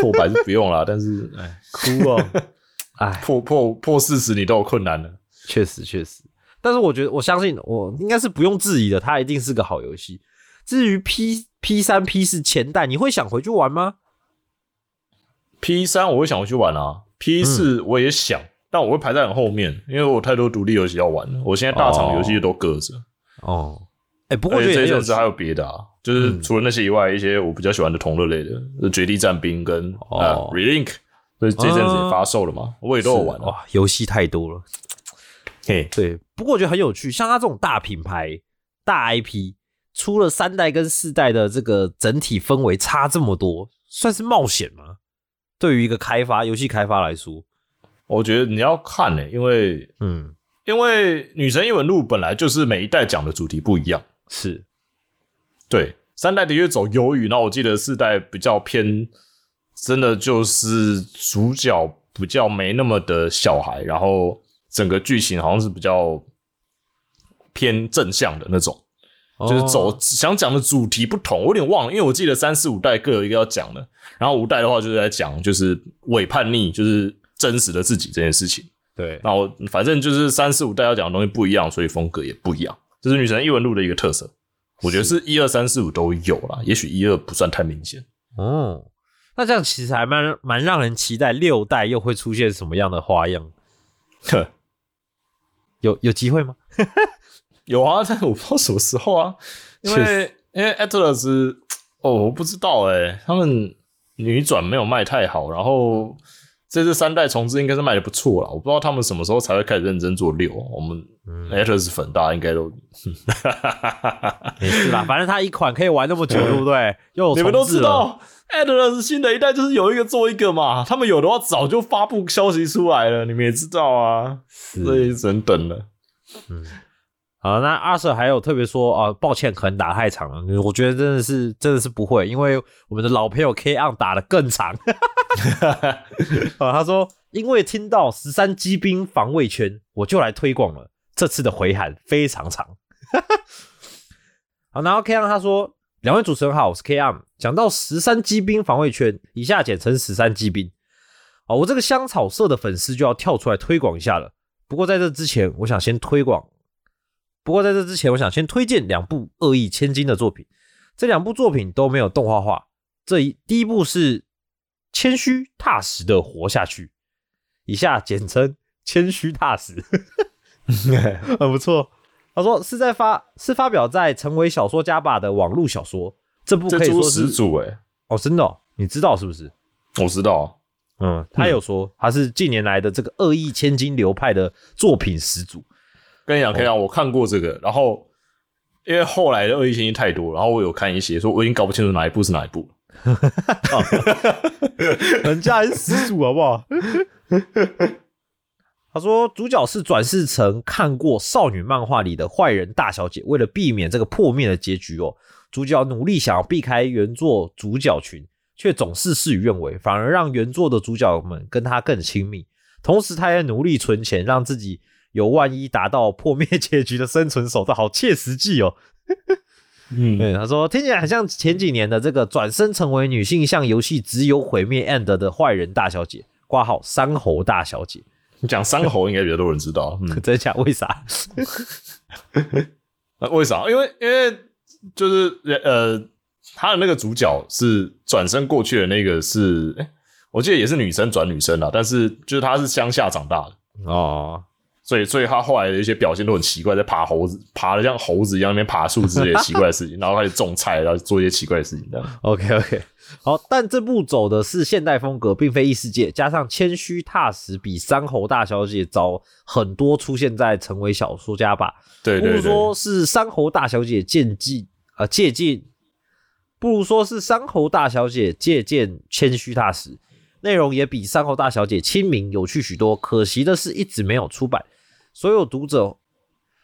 破百是不用啦，但是哎，[LAUGHS] 哭哦，哎，破破破四十你都有困难了。确实确实，但是我觉得我相信我应该是不用质疑的，它一定是个好游戏。至于 P P 三 P 四前代，你会想回去玩吗？P 三我会想回去玩啊，P 四嗯我也想，但我会排在很后面，因为我太多独立游戏要玩了。我现在大厂游戏都搁着，哦，哎、不过这一阵子还有别的啊，就是嗯除了那些以外，一些我比较喜欢的同乐类的，呃绝地战兵跟哦呃 Relink，所以这阵子也发售了嘛，我也都有玩啊。哇，游戏太多了。嘿，对，不过我觉得很有趣，像它这种大品牌、大 IP，出了三代跟四代的这个整体氛围差这么多，算是冒险吗？对于一个开发游戏开发来说，我觉得你要看呢、因为嗯，因为《女神异闻录》本来就是每一代讲的主题不一样，是。对，三代的确走忧郁，然后我记得四代比较偏，真的就是主角比较没那么的小孩，然后整个剧情好像是比较偏正向的那种，就是走、哦想讲的主题不同，我有点忘了，因为我记得三四五代各有一个要讲的，然后五代的话就是在讲就是伪叛逆，就是真实的自己这件事情。对，然后反正就是三四五代要讲的东西不一样，所以风格也不一样，这是女神异闻录的一个特色。我觉得是一二三四五都有啦，也许一二不算太明显。哦，那这样其实还蛮蛮让人期待六代又会出现什么样的花样，[LAUGHS] 呵，有有机会吗？有啊，但我不知道什么时候啊，因确为因为 Atlas 哦，我不知道哎、他们女转没有卖太好，然后这次三代重置应该是卖的不错了，我不知道他们什么时候才会开始认真做六。我们 Atlas 粉大家应该都，没事啦，[LAUGHS] 反正他一款可以玩那么久，[LAUGHS] 对不对？又有你们都知道 Atlas 新的一代就是有一个做一个嘛，他们有的话早就发布消息出来了，你们也知道啊，所以只能等了。好，那阿 Sir 还有特别说啊，抱歉，可能打太长了。我觉得真的是真的是不会，因为我们的老朋友 K on 打的更长。[LAUGHS] 啊，他说因为听到十三机兵防卫圈，我就来推广了。这次的回函非常长。好，然后 K on 他说，两位主持人好，我是 K on。讲到十三机兵防卫圈，以下简称十三机兵。啊，我这个香草社的粉丝就要跳出来推广一下了。不过在这之前，我想先推广不过在这之前，我想先推荐两部恶意千金的作品。这两部作品都没有动画化。这一第一部是谦虚踏实的活下去，以下简称谦虚踏实，很不错。[LAUGHS] 他说是在发是发表在成为小说家吧的网络小说，这部可以说是始祖哎，哦，真的哦、你知道是不是？我知道，嗯，他有说他是近年来的这个恶意千金流派的作品始祖。跟你讲，可以讲，我看过这个，然后因为后来的恶意信息太多，然后我有看一些，说我已经搞不清楚哪一部是哪一部了。[LAUGHS] 人家还是始祖好不好？[LAUGHS] 他说，主角是转世成看过少女漫画里的坏人大小姐，为了避免这个破灭的结局哦，主角努力想要避开原作主角群，却总是事与愿违，反而让原作的主角们跟他更亲密。同时，他也努力存钱，让自己有万一达到破灭结局的生存手段，好切实际哦。嗯，对，他说听起来很像前几年的这个转身成为女性向游戏只有毁灭 end 的坏人大小姐，挂号山猴大小姐，你讲山猴应该比较多人知道，嗯，[LAUGHS] 真假？为啥？[LAUGHS] 呃为啥？因为因为就是呃，他的那个主角是转身过去的那个是，哎、我记得也是女生转女生了，但是就是她是乡下长大的，哦，所以所以他后来的一些表现都很奇怪，在爬猴子，爬的像猴子一样，那边爬树之类的奇怪的事情，[LAUGHS] 然后开始种菜，然后做一些奇怪的事情，这样。OK OK，好，但这部走的是现代风格，并非异世界，加上谦虚踏实，比山猴大小姐早很多出现在成为小说家吧。不如对对对，说是山猴大小姐借鉴呃借鉴，不如说是山猴大小姐借鉴谦虚踏实，内容也比山猴大小姐亲民有趣许多。可惜的是，一直没有出版，所有读者，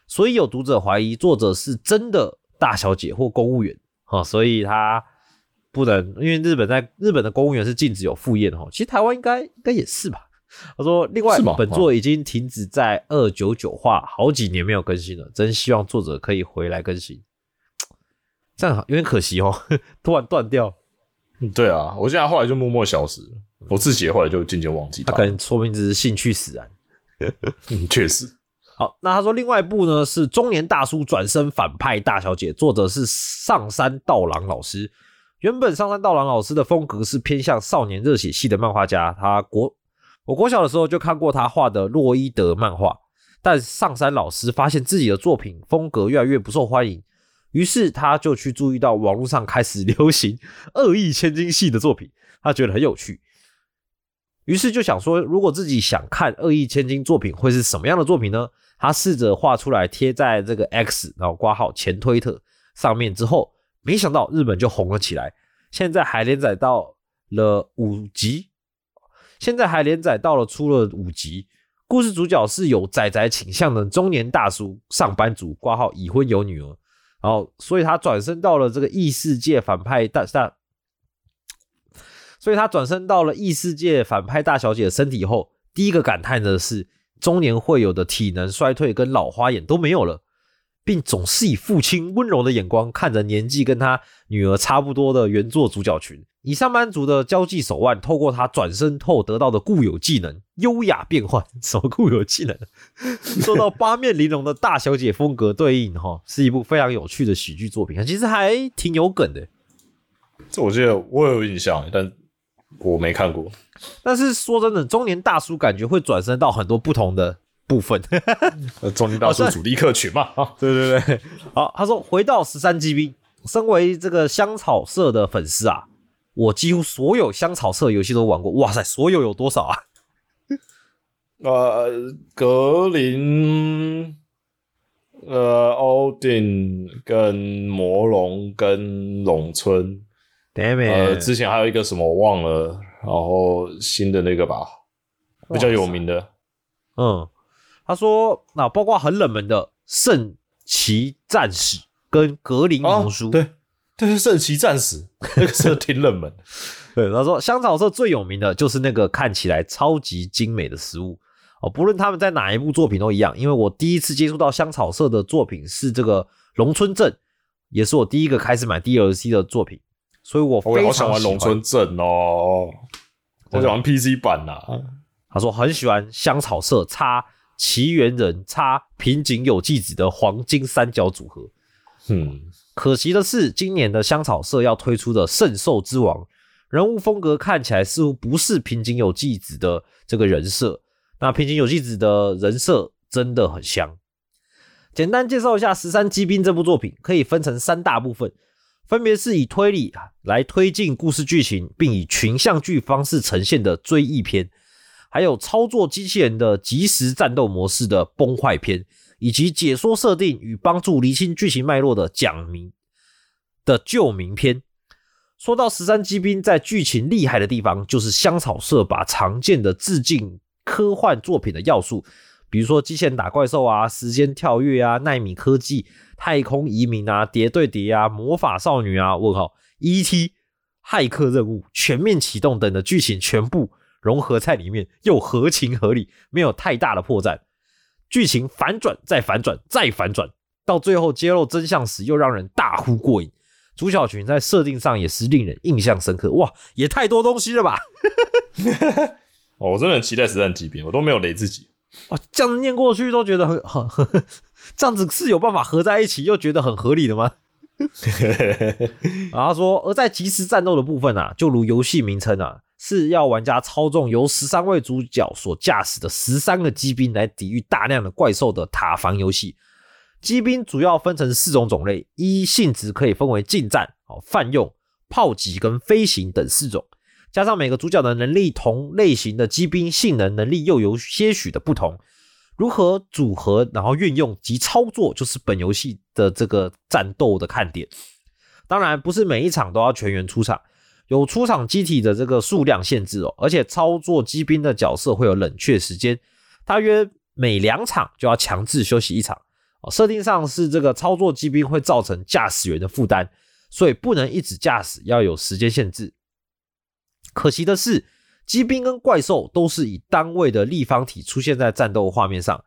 所以有读者怀疑作者是真的大小姐或公务员啊、所以他不能，因为日本在日本的公务员是禁止有赴宴的哈，其实台湾应该应该也是吧。他说：“另外，本作已经停止在二九九话，好几年没有更新了，真希望作者可以回来更新。这样有点可惜哦，[LAUGHS] 突然断掉，嗯对啊，我现在后来就默默消失了，我自己后来就渐渐忘记他他可。能说明只是兴趣使然。嗯，确实，好，那他说另外一部呢是中年大叔转身反派大小姐，作者是上山道郎老师。原本上山道郎老师的风格是偏向少年热血系的漫画家，他国我国小的时候就看过他画的洛伊德漫画，但上山老师发现自己的作品风格越来越不受欢迎，于是他就去注意到网络上开始流行恶意千金系的作品，他觉得很有趣，于是就想说，如果自己想看恶意千金作品会是什么样的作品呢？他试着画出来贴在这个 X，然后挂号前推特上面之后，没想到日本就红了起来，现在还连载到了五集，现在还连载到了出了五集。故事主角是有仔仔倾向的中年大叔，上班族，挂号已婚有女儿，然后所以他转身到了这个异世界反派大大，所以他转身到了异世界反派大小姐身体后，第一个感叹的是中年会有的体能衰退跟老花眼都没有了。并总是以父亲温柔的眼光看着年纪跟他女儿差不多的原作主角群，以上班族的交际手腕，透过他转身后得到的固有技能，优雅变换，什么固有技能？[LAUGHS] 受到八面玲珑的大小姐风格对应，哈，是一部非常有趣的喜剧作品，其实还挺有梗的。这我记得我有印象，但我没看过。但是说真的，中年大叔感觉会转身到很多不同的。部分，[LAUGHS] 中年大叔主力客群嘛，啊，[LAUGHS] 对对对，好，他说回到十三 GB，身为这个香草社的粉丝啊，我几乎所有香草社游戏都玩过，哇塞，所有有多少啊？[LAUGHS] 呃，格林，呃，欧丁跟魔龙跟龙村呃，之前还有一个什么我忘了，然后新的那个吧，比较有名的，嗯。他说：“那包括很冷门的《圣骑战士》跟《格林童书》，对，对，是《圣骑战士》，[LAUGHS] 那个是挺冷门。[LAUGHS] 对，他说香草社最有名的就是那个看起来超级精美的食物哦，不论他们在哪一部作品都一样。因为我第一次接触到香草社的作品是这个《龙村镇》，也是我第一个开始买 DLC 的作品，所以我非常喜欢《龙村镇》哦，我喜欢 PC 版呐。他说很喜欢香草社叉。奇缘人差平井有纪子的黄金三角组合，嗯，可惜的是，今年的香草社要推出的圣兽之王人物风格看起来似乎不是平井有纪子的这个人设。那平井有纪子的人设真的很香。简单介绍一下《十三机兵》这部作品，可以分成三大部分，分别是以推理来推进故事剧情，并以群像剧方式呈现的追忆篇。还有操作机器人的即时战斗模式的崩坏篇，以及解说设定与帮助厘清剧情脉络的讲明的救明篇。说到十三机兵在剧情厉害的地方，就是香草社把常见的致敬科幻作品的要素，比如说机器人打怪兽啊、时间跳跃啊、纳米科技、太空移民啊、叠对叠啊、魔法少女啊、问号 E.T. 骇客任务全面启动等的剧情全部。融合在里面又合情合理，没有太大的破绽。剧情反转再反转再反转，到最后揭露真相时又让人大呼过瘾。主角群在设定上也是令人印象深刻。哇，也太多东西了吧！[LAUGHS] 哦，我真的很期待实战级别，我都没有雷自己。哇，这样念过去都觉得很很，这样子是有办法合在一起又觉得很合理的吗？[LAUGHS] 然后说，而在即时战斗的部分啊，就如游戏名称啊。是要玩家操纵由十三位主角所驾驶的十三个机兵来抵御大量的怪兽的塔防游戏。机兵主要分成四种种类，一性质可以分为近战、哦泛用、炮击跟飞行等四种。加上每个主角的能力，同类型的机兵性能能力又有些许的不同。如何组合，然后运用及操作，就是本游戏的这个战斗的看点。当然，不是每一场都要全员出场。有出场机体的这个数量限制哦，而且操作机兵的角色会有冷却时间，大约每两场就要强制休息一场哦。设定上是这个操作机兵会造成驾驶员的负担，所以不能一直驾驶，要有时间限制。可惜的是，机兵跟怪兽都是以单位的立方体出现在战斗画面上，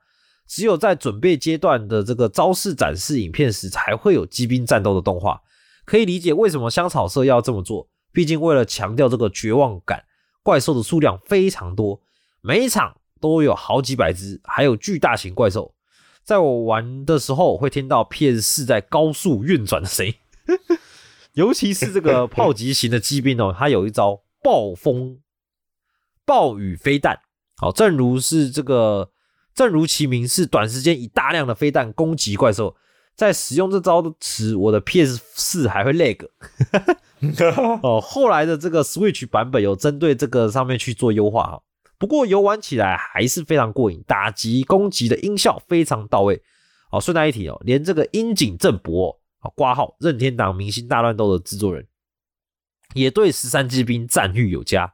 只有在准备阶段的这个招式展示影片时才会有机兵战斗的动画。可以理解为什么香草社要这么做。毕竟，为了强调这个绝望感，怪兽的数量非常多，每一场都有好几百只，还有巨大型怪兽。在我玩的时候，会听到 PS 四在高速运转的声音，[LAUGHS] 尤其是这个炮击型的机兵哦，它有一招暴风暴雨飞弹。好，正如是这个，正如其名，是短时间以大量的飞弹攻击怪兽。在使用这招的时，我的 PS 四还会 lag。[LAUGHS] 哦，后来的这个 Switch 版本有针对这个上面去做优化哈，不过游玩起来还是非常过瘾，打击攻击的音效非常到位。哦，顺带一提哦，连这个樱井正博，啊挂号任天堂明星大乱斗的制作人，也对十三机兵赞誉有加。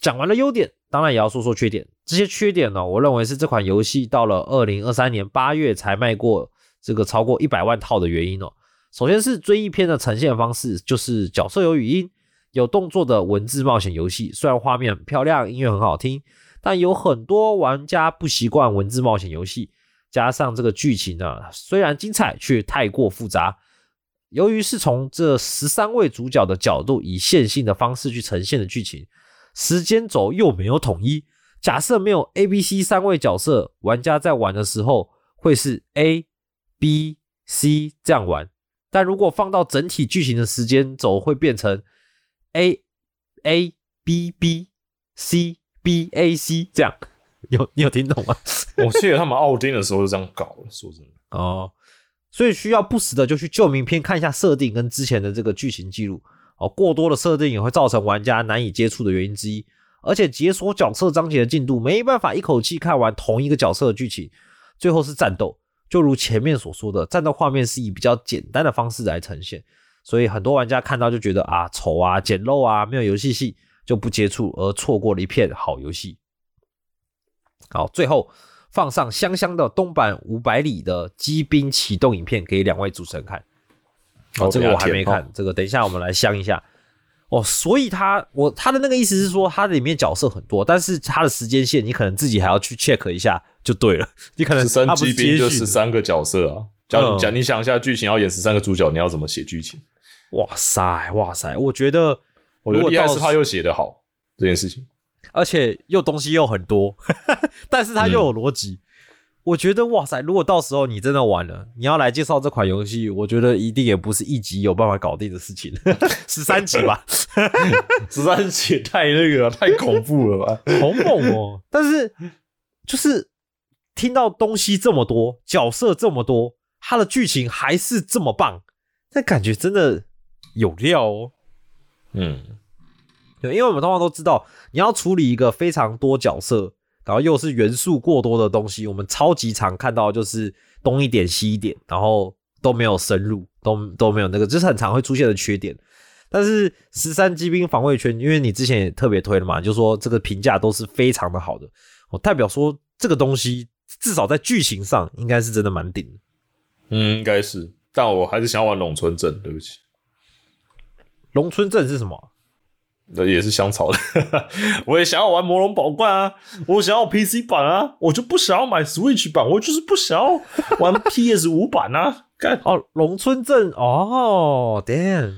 讲完了优点，当然也要说说缺点。这些缺点呢，我认为是这款游戏到了二零二三年八月才卖过这个超过一百万套的原因哦。首先是追忆篇的呈现方式，就是角色有语音、有动作的文字冒险游戏。虽然画面很漂亮，音乐很好听，但有很多玩家不习惯文字冒险游戏，加上这个剧情呢，虽然精彩，却太过复杂。由于是从这十三位主角的角度以线性的方式去呈现的剧情，时间轴又没有统一。假设没有 A、B、C 三位角色，玩家在玩的时候会是 A、B、C 这样玩。但如果放到整体剧情的时间轴，会变成 A A B B C B A C 这样。有你有听懂吗？[LAUGHS] 我记得他们奥丁的时候就这样搞了。说真的，哦，所以需要不时的就去旧名片看一下设定跟之前的这个剧情记录。哦，过多的设定也会造成玩家难以接触的原因之一。而且解锁角色章节的进度没办法一口气看完同一个角色的剧情。最后是战斗。就如前面所说的，战斗画面是以比较简单的方式来呈现，所以很多玩家看到就觉得啊丑啊简陋啊没有游戏性，就不接触而错过了一片好游戏。好，最后放上香香的东版五百里的机兵启动影片给两位主持人看。哦，这个我还没看，这个等一下我们来相一下。哦，所以他我他的那个意思是说，它里面角色很多，但是它的时间线你可能自己还要去 check 一下就对了。你可能十三它不是机兵就接续十三个角色啊。假如嗯讲你想一下剧情要演十三个主角，你要怎么写剧情？哇塞哇塞，我觉得我觉得如果到厉害是他又写得好这件事情。而且又东西又很多，[LAUGHS] 但是他又有逻辑。我觉得哇塞，如果到时候你真的玩了，你要来介绍这款游戏，我觉得一定也不是一集有办法搞定的事情，十三集吧，[LAUGHS] 十三集太那个了，太恐怖了吧？[LAUGHS] 好猛哦！[LAUGHS] 但是就是听到东西这么多，角色这么多，它的剧情还是这么棒，那感觉真的有料哦。嗯，对，因为我们通常都知道，你要处理一个非常多角色，然后又是元素过多的东西，我们超级常看到就是东一点西一点，然后都没有深入，都都没有那个，这是很常会出现的缺点。但是十三机兵防卫圈，因为你之前也特别推了嘛，就说这个评价都是非常的好的，我，代表说这个东西至少在剧情上应该是真的蛮顶的。嗯，应该是，但我还是想要玩龙村镇，对不起，龙村镇是什么？那也是香草的。[LAUGHS] 我也想要玩魔龙宝冠啊，我想要 PC 版啊，我就不想要买 Switch 版，我就是不想要玩 PS 五版啊。干，哦，龙村镇哦，damn，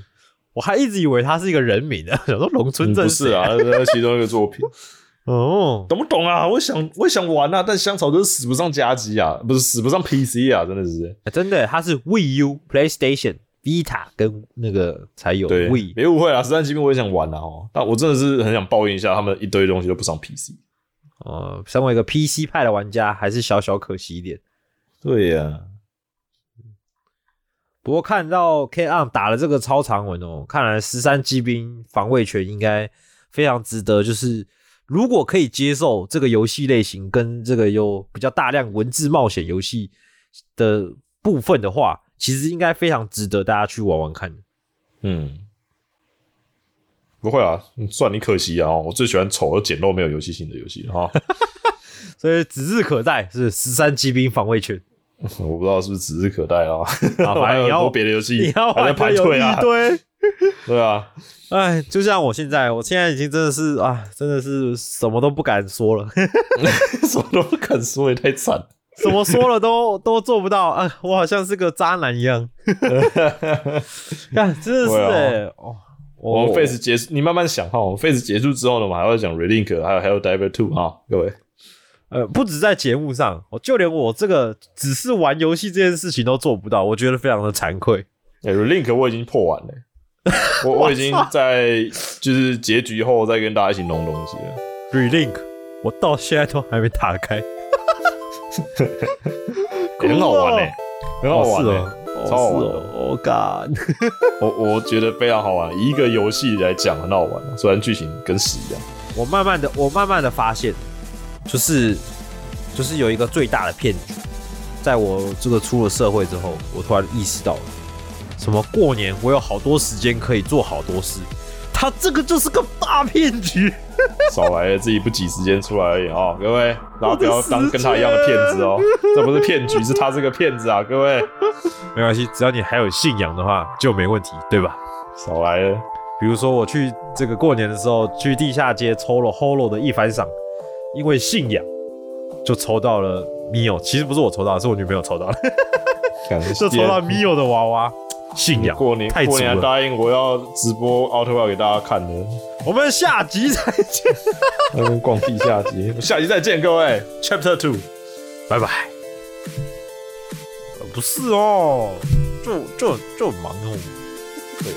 我还一直以为它是一个人名呢，[LAUGHS] 想说龙村镇不是啊，那是其中一个作品，[LAUGHS] 哦，懂不懂啊？我想，我也想玩啊，但香草就是死不上家机啊，不是死不上 PC 啊，真的是。欸真的，它是 Wii U、PlayStation、Vita 跟那个才有对 Wii。别误会啊，实战机兵我也想玩啊哦，但我真的是很想抱怨一下，他们一堆东西都不上 PC。呃，身为一个 PC 派的玩家，还是小小可惜一点。对呀、不过看到 K on 打了这个超长文哦，看来十三机兵防卫权应该非常值得。就是如果可以接受这个游戏类型跟这个有比较大量文字冒险游戏的部分的话，其实应该非常值得大家去玩玩看。嗯，不会啊，嗯算你可惜啊！哦我最喜欢丑而简陋、没有游戏性的游戏了哈。[LAUGHS] 所以指日可待是十三机兵防卫权。[LAUGHS] 我不知道是不是指日可待啊，啊反正 [LAUGHS] 很多别的游戏你要还在玩排队啊。对啊，哎，就像我现在，我现在已经真的是啊，真的是什么都不敢说了，什么都不敢说，也太惨了。什么说了都都做不到啊！我好像是个渣男一样。[LAUGHS] 看，真的是哎、哦，我们 Face 结束，你慢慢想哈。我们 Face 结束之后呢，我们还会讲 Relink，还有还有 Diver Two 哈，各位。呃，不止在节目上，我就连我这个只是玩游戏这件事情都做不到，我觉得非常的惭愧。哎、Relink 我已经破完了，[LAUGHS] 我我已经在就是结局后再跟大家一起弄东西了。Relink，我到现在都还没打开，欸 [LAUGHS] 很好玩呢、很好玩呢、哦超好玩的。哦我干，[LAUGHS] 我我觉得非常好玩，以一个游戏来讲很好玩，虽然剧情跟屎一样。我慢慢的，我慢慢的发现，就是就是有一个最大的骗局，在我这个出了社会之后，我突然意识到了，什么过年我有好多时间可以做好多事，他这个就是个大骗局。[LAUGHS] 少来了，自己不挤时间出来而已啊、各位，然后不要当跟他一样的骗子哦，这不是骗局，是他是个骗子啊，各位，[LAUGHS] 没关系，只要你还有信仰的话就没问题，对吧？少来了，比如说我去这个过年的时候去地下街抽了 Holo 的一番赏，因为信仰就抽到了 Mio，其实不是我抽到的，是我女朋友抽到的，感 [LAUGHS] 就抽到 Mio 的娃娃。信仰过年太过年，答应我要直播奥特曼给大家看的，我们下集再见，嗯，逛地下街，下集再见，各位，Chapter Two。拜拜。呃不是哦，就就就很忙哦。对